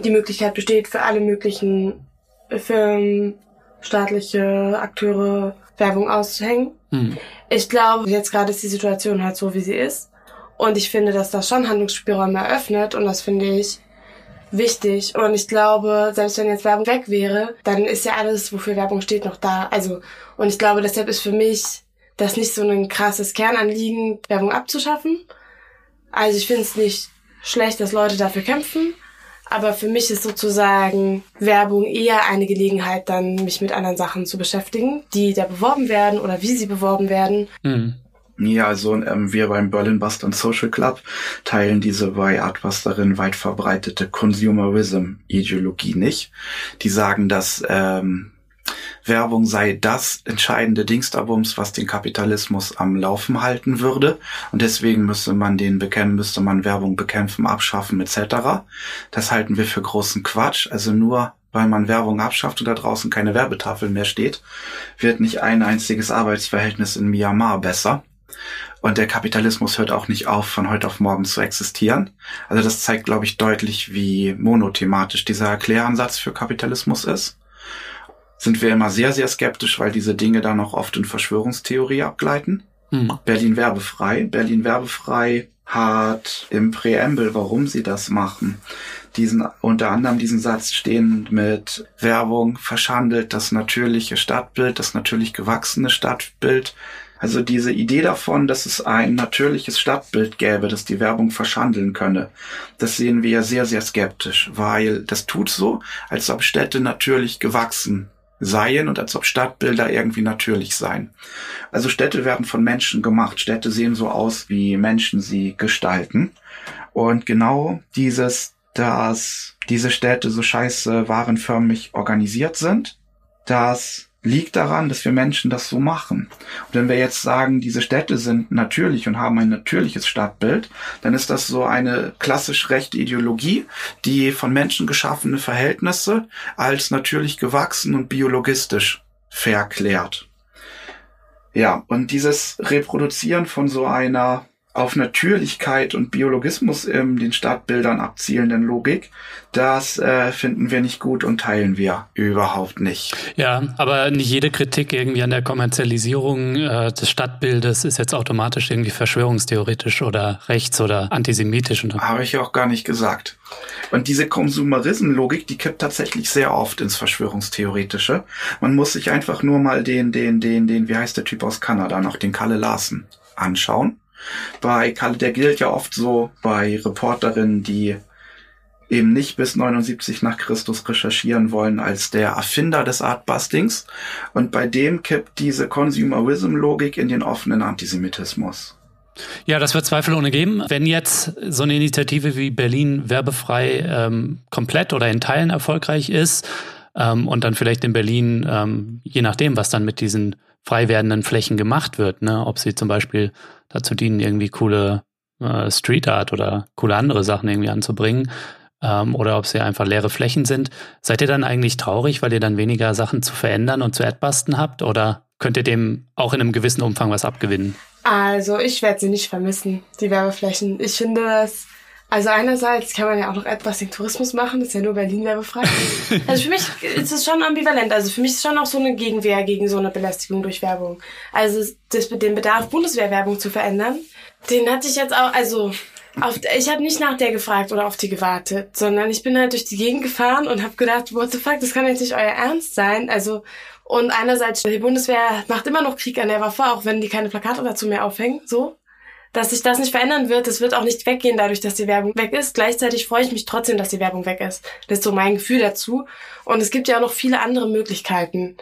die Möglichkeit besteht, für alle möglichen Firmen, staatliche Akteure Werbung auszuhängen. Mhm. Ich glaube, jetzt gerade ist die Situation halt so, wie sie ist. Und ich finde, dass das schon Handlungsspielräume eröffnet und das finde ich wichtig. Und ich glaube, selbst wenn jetzt Werbung weg wäre, dann ist ja alles, wofür Werbung steht, noch da. Also, und ich glaube, deshalb ist für mich das nicht so ein krasses Kernanliegen, Werbung abzuschaffen. Also ich finde es nicht schlecht, dass Leute dafür kämpfen. Aber für mich ist sozusagen Werbung eher eine Gelegenheit, dann mich mit anderen Sachen zu beschäftigen, die da beworben werden oder wie sie beworben werden. Mhm. Ja, also ähm, wir beim Berlin Buster Social Club teilen diese bei Artbusterin weit verbreitete Consumerism-Ideologie nicht. Die sagen, dass ähm, Werbung sei das entscheidende Dingsterbums, was den Kapitalismus am Laufen halten würde. Und deswegen müsste man den bekämpfen, müsste man Werbung bekämpfen, abschaffen etc. Das halten wir für großen Quatsch. Also nur weil man Werbung abschafft und da draußen keine Werbetafel mehr steht, wird nicht ein einziges Arbeitsverhältnis in Myanmar besser. Und der Kapitalismus hört auch nicht auf, von heute auf morgen zu existieren. Also das zeigt, glaube ich, deutlich, wie monothematisch dieser Erkläransatz für Kapitalismus ist sind wir immer sehr, sehr skeptisch, weil diese Dinge dann auch oft in Verschwörungstheorie abgleiten. Mhm. Berlin werbefrei. Berlin werbefrei hat im Präambel, warum sie das machen, diesen, unter anderem diesen Satz stehen mit Werbung verschandelt das natürliche Stadtbild, das natürlich gewachsene Stadtbild. Also diese Idee davon, dass es ein natürliches Stadtbild gäbe, das die Werbung verschandeln könne, das sehen wir sehr, sehr skeptisch, weil das tut so, als ob Städte natürlich gewachsen seien und als ob Stadtbilder irgendwie natürlich seien. Also Städte werden von Menschen gemacht. Städte sehen so aus, wie Menschen sie gestalten. Und genau dieses, dass diese Städte so scheiße warenförmig organisiert sind, dass liegt daran, dass wir Menschen das so machen. Und wenn wir jetzt sagen, diese Städte sind natürlich und haben ein natürliches Stadtbild, dann ist das so eine klassisch rechte Ideologie, die von Menschen geschaffene Verhältnisse als natürlich gewachsen und biologistisch verklärt. Ja, und dieses Reproduzieren von so einer auf Natürlichkeit und Biologismus in den Stadtbildern abzielenden Logik, das äh, finden wir nicht gut und teilen wir überhaupt nicht. Ja, aber nicht jede Kritik irgendwie an der Kommerzialisierung äh, des Stadtbildes ist jetzt automatisch irgendwie verschwörungstheoretisch oder rechts oder antisemitisch. Habe ich auch gar nicht gesagt. Und diese Konsumerism-Logik, die kippt tatsächlich sehr oft ins Verschwörungstheoretische. Man muss sich einfach nur mal den, den, den, den, wie heißt der Typ aus Kanada noch, den Kalle Larsen anschauen bei Kalle, der gilt ja oft so bei Reporterinnen, die eben nicht bis 79 nach Christus recherchieren wollen als der Erfinder des Artbustings. Und bei dem kippt diese Consumerism-Logik in den offenen Antisemitismus. Ja, das wird zweifelsohne geben. Wenn jetzt so eine Initiative wie Berlin werbefrei ähm, komplett oder in Teilen erfolgreich ist ähm, und dann vielleicht in Berlin, ähm, je nachdem, was dann mit diesen frei werdenden Flächen gemacht wird, ne, ob sie zum Beispiel dazu dienen, irgendwie coole äh, Street Art oder coole andere Sachen irgendwie anzubringen. Ähm, oder ob sie einfach leere Flächen sind. Seid ihr dann eigentlich traurig, weil ihr dann weniger Sachen zu verändern und zu adbusten habt? Oder könnt ihr dem auch in einem gewissen Umfang was abgewinnen? Also ich werde sie nicht vermissen, die Werbeflächen. Ich finde das also einerseits kann man ja auch noch etwas den Tourismus machen, das ist ja nur Berlin werbefrei. also für mich ist es schon ambivalent. Also für mich ist es schon auch so eine Gegenwehr gegen so eine Belästigung durch Werbung. Also das, den Bedarf, Bundeswehrwerbung zu verändern, den hatte ich jetzt auch, also auf, ich habe nicht nach der gefragt oder auf die gewartet, sondern ich bin halt durch die Gegend gefahren und habe gedacht, what the fuck, das kann jetzt nicht euer Ernst sein. Also und einerseits die Bundeswehr macht immer noch Krieg an der Waffe, auch wenn die keine Plakate dazu mehr aufhängen, so dass sich das nicht verändern wird. Das wird auch nicht weggehen dadurch, dass die Werbung weg ist. Gleichzeitig freue ich mich trotzdem, dass die Werbung weg ist. Das ist so mein Gefühl dazu. Und es gibt ja auch noch viele andere Möglichkeiten,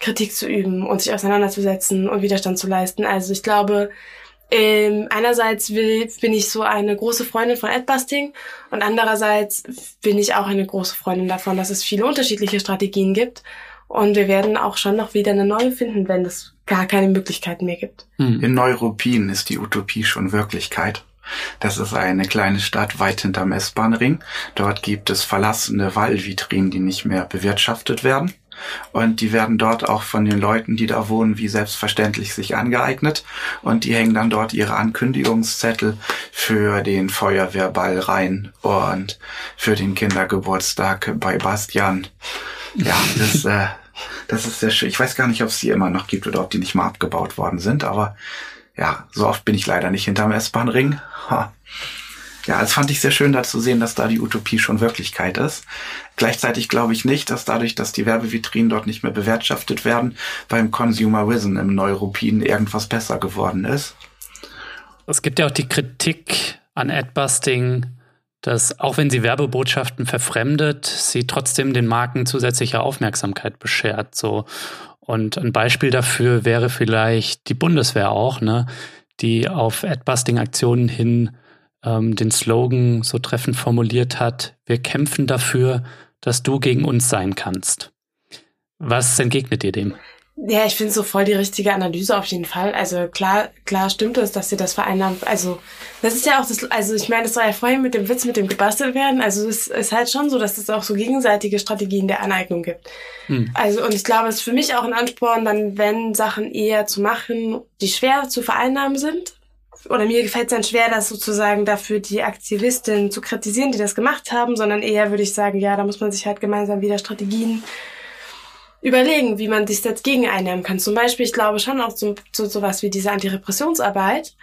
Kritik zu üben und sich auseinanderzusetzen und Widerstand zu leisten. Also ich glaube, ähm, einerseits will, bin ich so eine große Freundin von Adbusting und andererseits bin ich auch eine große Freundin davon, dass es viele unterschiedliche Strategien gibt und wir werden auch schon noch wieder eine neue finden, wenn es gar keine Möglichkeiten mehr gibt. Hm. In Neuruppin ist die Utopie schon Wirklichkeit. Das ist eine kleine Stadt weit hinterm S-Bahn-Ring. Dort gibt es verlassene Wallvitrinen, die nicht mehr bewirtschaftet werden. und die werden dort auch von den Leuten, die da wohnen, wie selbstverständlich sich angeeignet und die hängen dann dort ihre Ankündigungszettel für den Feuerwehrball rein und für den Kindergeburtstag bei Bastian. Ja, das, äh, das ist sehr schön. Ich weiß gar nicht, ob es die immer noch gibt oder ob die nicht mal abgebaut worden sind, aber ja, so oft bin ich leider nicht hinterm S-Bahn-Ring. Ja, es fand ich sehr schön, da zu sehen, dass da die Utopie schon Wirklichkeit ist. Gleichzeitig glaube ich nicht, dass dadurch, dass die Werbevitrinen dort nicht mehr bewirtschaftet werden, beim Consumer Vision im Neuruppin irgendwas besser geworden ist. Es gibt ja auch die Kritik an Adbusting, dass auch wenn sie Werbebotschaften verfremdet, sie trotzdem den Marken zusätzliche Aufmerksamkeit beschert. So. Und ein Beispiel dafür wäre vielleicht die Bundeswehr auch, ne, die auf Adbusting-Aktionen hin ähm, den Slogan so treffend formuliert hat, wir kämpfen dafür, dass du gegen uns sein kannst. Was entgegnet ihr dem? Ja, ich finde so voll die richtige Analyse auf jeden Fall. Also klar, klar stimmt es, dass sie das vereinnahmt. Also das ist ja auch das, also ich meine, das war ja vorhin mit dem Witz mit dem gebastelt werden. Also es ist halt schon so, dass es auch so gegenseitige Strategien der Aneignung gibt. Hm. Also und ich glaube, es ist für mich auch ein Ansporn, dann wenn Sachen eher zu machen, die schwer zu vereinnahmen sind, oder mir gefällt es dann schwer, das sozusagen dafür die Aktivistinnen zu kritisieren, die das gemacht haben, sondern eher würde ich sagen, ja, da muss man sich halt gemeinsam wieder Strategien überlegen, wie man sich jetzt gegen einnehmen kann. Zum Beispiel, ich glaube schon auch zu, zu sowas wie diese Antirepressionsarbeit,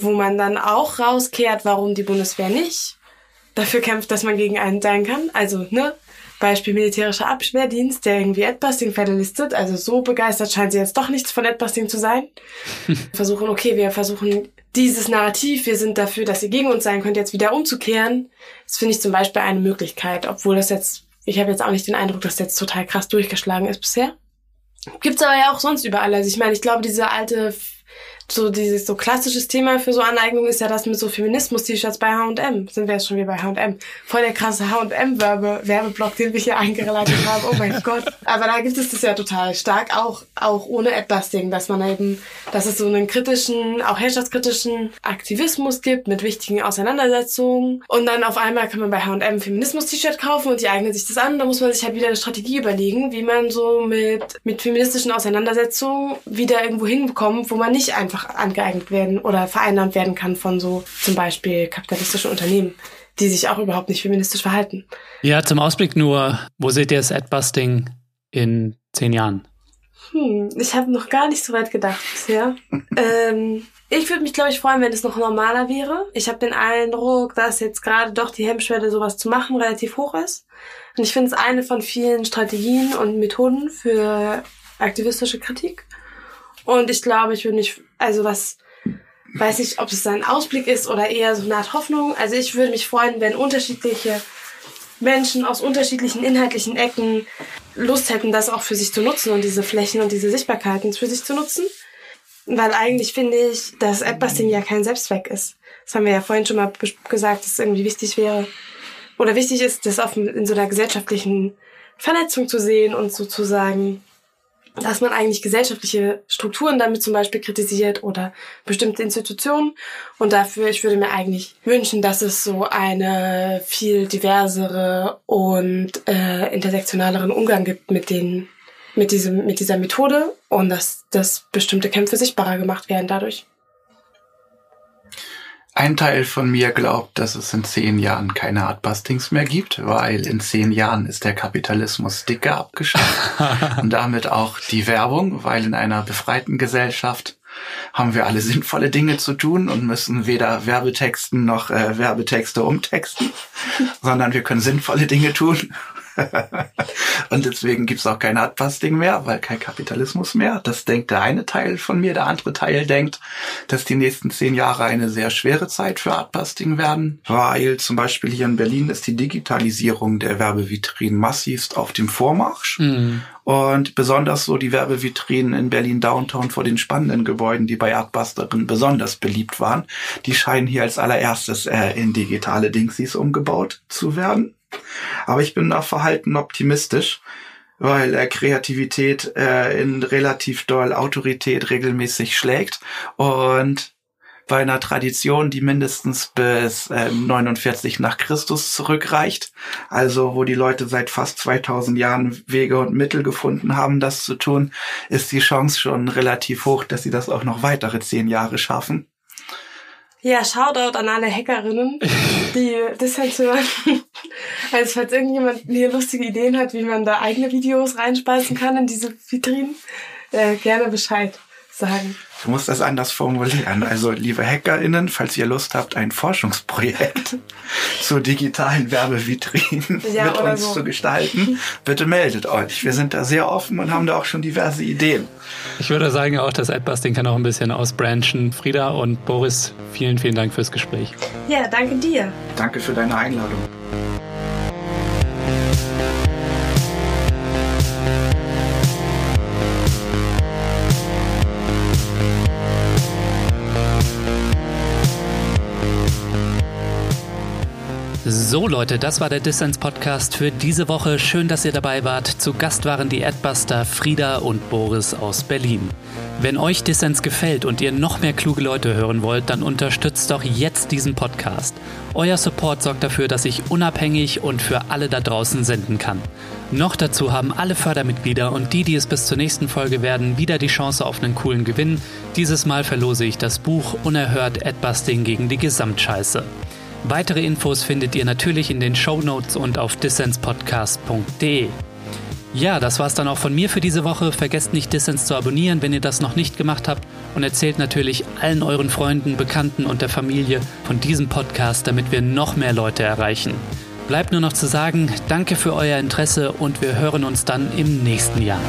wo man dann auch rauskehrt, warum die Bundeswehr nicht dafür kämpft, dass man gegen einen sein kann. Also, ne, Beispiel militärischer Abwehrdienst, der irgendwie Adbusting-Fälle listet. Also so begeistert scheint sie jetzt doch nichts von Adbusting zu sein. versuchen, okay, wir versuchen dieses Narrativ, wir sind dafür, dass ihr gegen uns sein könnt, jetzt wieder umzukehren. Das finde ich zum Beispiel eine Möglichkeit, obwohl das jetzt, ich habe jetzt auch nicht den Eindruck, dass das jetzt total krass durchgeschlagen ist bisher. Gibt's aber ja auch sonst überall. Also ich meine, ich glaube, diese alte so dieses so klassisches Thema für so Aneignung ist ja das mit so Feminismus-T-Shirts bei H&M. Sind wir jetzt schon wieder bei H&M. Voll der krasse H&M-Werbeblock, den wir hier eingeleitet haben. Oh mein Gott. Aber da gibt es das ja total stark, auch, auch ohne Adbusting, dass man eben, dass es so einen kritischen, auch herrschaftskritischen Aktivismus gibt mit wichtigen Auseinandersetzungen. Und dann auf einmal kann man bei H&M Feminismus-T-Shirt kaufen und die eignen sich das an. Da muss man sich halt wieder eine Strategie überlegen, wie man so mit, mit feministischen Auseinandersetzungen wieder irgendwo hinbekommt, wo man nicht einfach einfach angeeignet werden oder vereinnahmt werden kann von so zum Beispiel kapitalistischen Unternehmen, die sich auch überhaupt nicht feministisch verhalten. Ja, zum Ausblick nur, wo seht ihr das Adbusting in zehn Jahren? Hm, ich habe noch gar nicht so weit gedacht bisher. ähm, ich würde mich, glaube ich, freuen, wenn es noch normaler wäre. Ich habe den Eindruck, dass jetzt gerade doch die Hemmschwelle, sowas zu machen, relativ hoch ist. Und ich finde es eine von vielen Strategien und Methoden für aktivistische Kritik. Und ich glaube, ich würde mich, also was, weiß nicht, ob es ein Ausblick ist oder eher so eine Art Hoffnung. Also ich würde mich freuen, wenn unterschiedliche Menschen aus unterschiedlichen inhaltlichen Ecken Lust hätten, das auch für sich zu nutzen und diese Flächen und diese Sichtbarkeiten für sich zu nutzen. Weil eigentlich finde ich, dass Adbusting ja kein Selbstzweck ist. Das haben wir ja vorhin schon mal gesagt, dass es irgendwie wichtig wäre oder wichtig ist, das auf, in so einer gesellschaftlichen Vernetzung zu sehen und sozusagen dass man eigentlich gesellschaftliche Strukturen damit zum Beispiel kritisiert oder bestimmte Institutionen. Und dafür, ich würde mir eigentlich wünschen, dass es so eine viel diversere und äh, intersektionaleren Umgang gibt mit den mit diesem mit dieser Methode und dass dass bestimmte Kämpfe sichtbarer gemacht werden dadurch. Ein Teil von mir glaubt, dass es in zehn Jahren keine Art Bustings mehr gibt, weil in zehn Jahren ist der Kapitalismus dicker abgeschafft. Und damit auch die Werbung, weil in einer befreiten Gesellschaft haben wir alle sinnvolle Dinge zu tun und müssen weder Werbetexten noch äh, Werbetexte umtexten, sondern wir können sinnvolle Dinge tun und deswegen gibt's auch kein Artbusting mehr, weil kein Kapitalismus mehr. Das denkt der eine Teil von mir. Der andere Teil denkt, dass die nächsten zehn Jahre eine sehr schwere Zeit für Artbusting werden, weil zum Beispiel hier in Berlin ist die Digitalisierung der Werbevitrinen massivst auf dem Vormarsch. Mhm. Und besonders so die Werbevitrinen in Berlin Downtown vor den spannenden Gebäuden, die bei Artbusterin besonders beliebt waren, die scheinen hier als allererstes äh, in digitale Dingsies umgebaut zu werden. Aber ich bin da verhalten optimistisch, weil äh, Kreativität äh, in relativ doll Autorität regelmäßig schlägt und bei einer Tradition, die mindestens bis äh, 49 nach Christus zurückreicht. Also wo die Leute seit fast 2000 Jahren Wege und Mittel gefunden haben, das zu tun, ist die Chance schon relativ hoch, dass sie das auch noch weitere zehn Jahre schaffen. Ja, Shoutout an alle Hackerinnen, die das halt hören. Also falls irgendjemand hier lustige Ideen hat, wie man da eigene Videos reinspeisen kann in diese Vitrinen, äh, gerne Bescheid sagen. Du musst das anders formulieren. Also, liebe HackerInnen, falls ihr Lust habt, ein Forschungsprojekt zu digitalen Werbevitrinen ja, mit uns so. zu gestalten, bitte meldet euch. Wir sind da sehr offen und haben da auch schon diverse Ideen. Ich würde sagen, auch das Adbusting kann auch ein bisschen ausbranchen. Frieda und Boris, vielen, vielen Dank fürs Gespräch. Ja, danke dir. Danke für deine Einladung. So Leute, das war der Dissens Podcast für diese Woche. Schön, dass ihr dabei wart. Zu Gast waren die Adbuster Frieda und Boris aus Berlin. Wenn euch Dissens gefällt und ihr noch mehr kluge Leute hören wollt, dann unterstützt doch jetzt diesen Podcast. Euer Support sorgt dafür, dass ich unabhängig und für alle da draußen senden kann. Noch dazu haben alle Fördermitglieder und die, die es bis zur nächsten Folge werden, wieder die Chance auf einen coolen Gewinn. Dieses Mal verlose ich das Buch Unerhört Adbusting gegen die Gesamtscheiße. Weitere Infos findet ihr natürlich in den Show Notes und auf dissenspodcast.de. Ja, das war's dann auch von mir für diese Woche. Vergesst nicht, Dissens zu abonnieren, wenn ihr das noch nicht gemacht habt. Und erzählt natürlich allen euren Freunden, Bekannten und der Familie von diesem Podcast, damit wir noch mehr Leute erreichen. Bleibt nur noch zu sagen, danke für euer Interesse und wir hören uns dann im nächsten Jahr.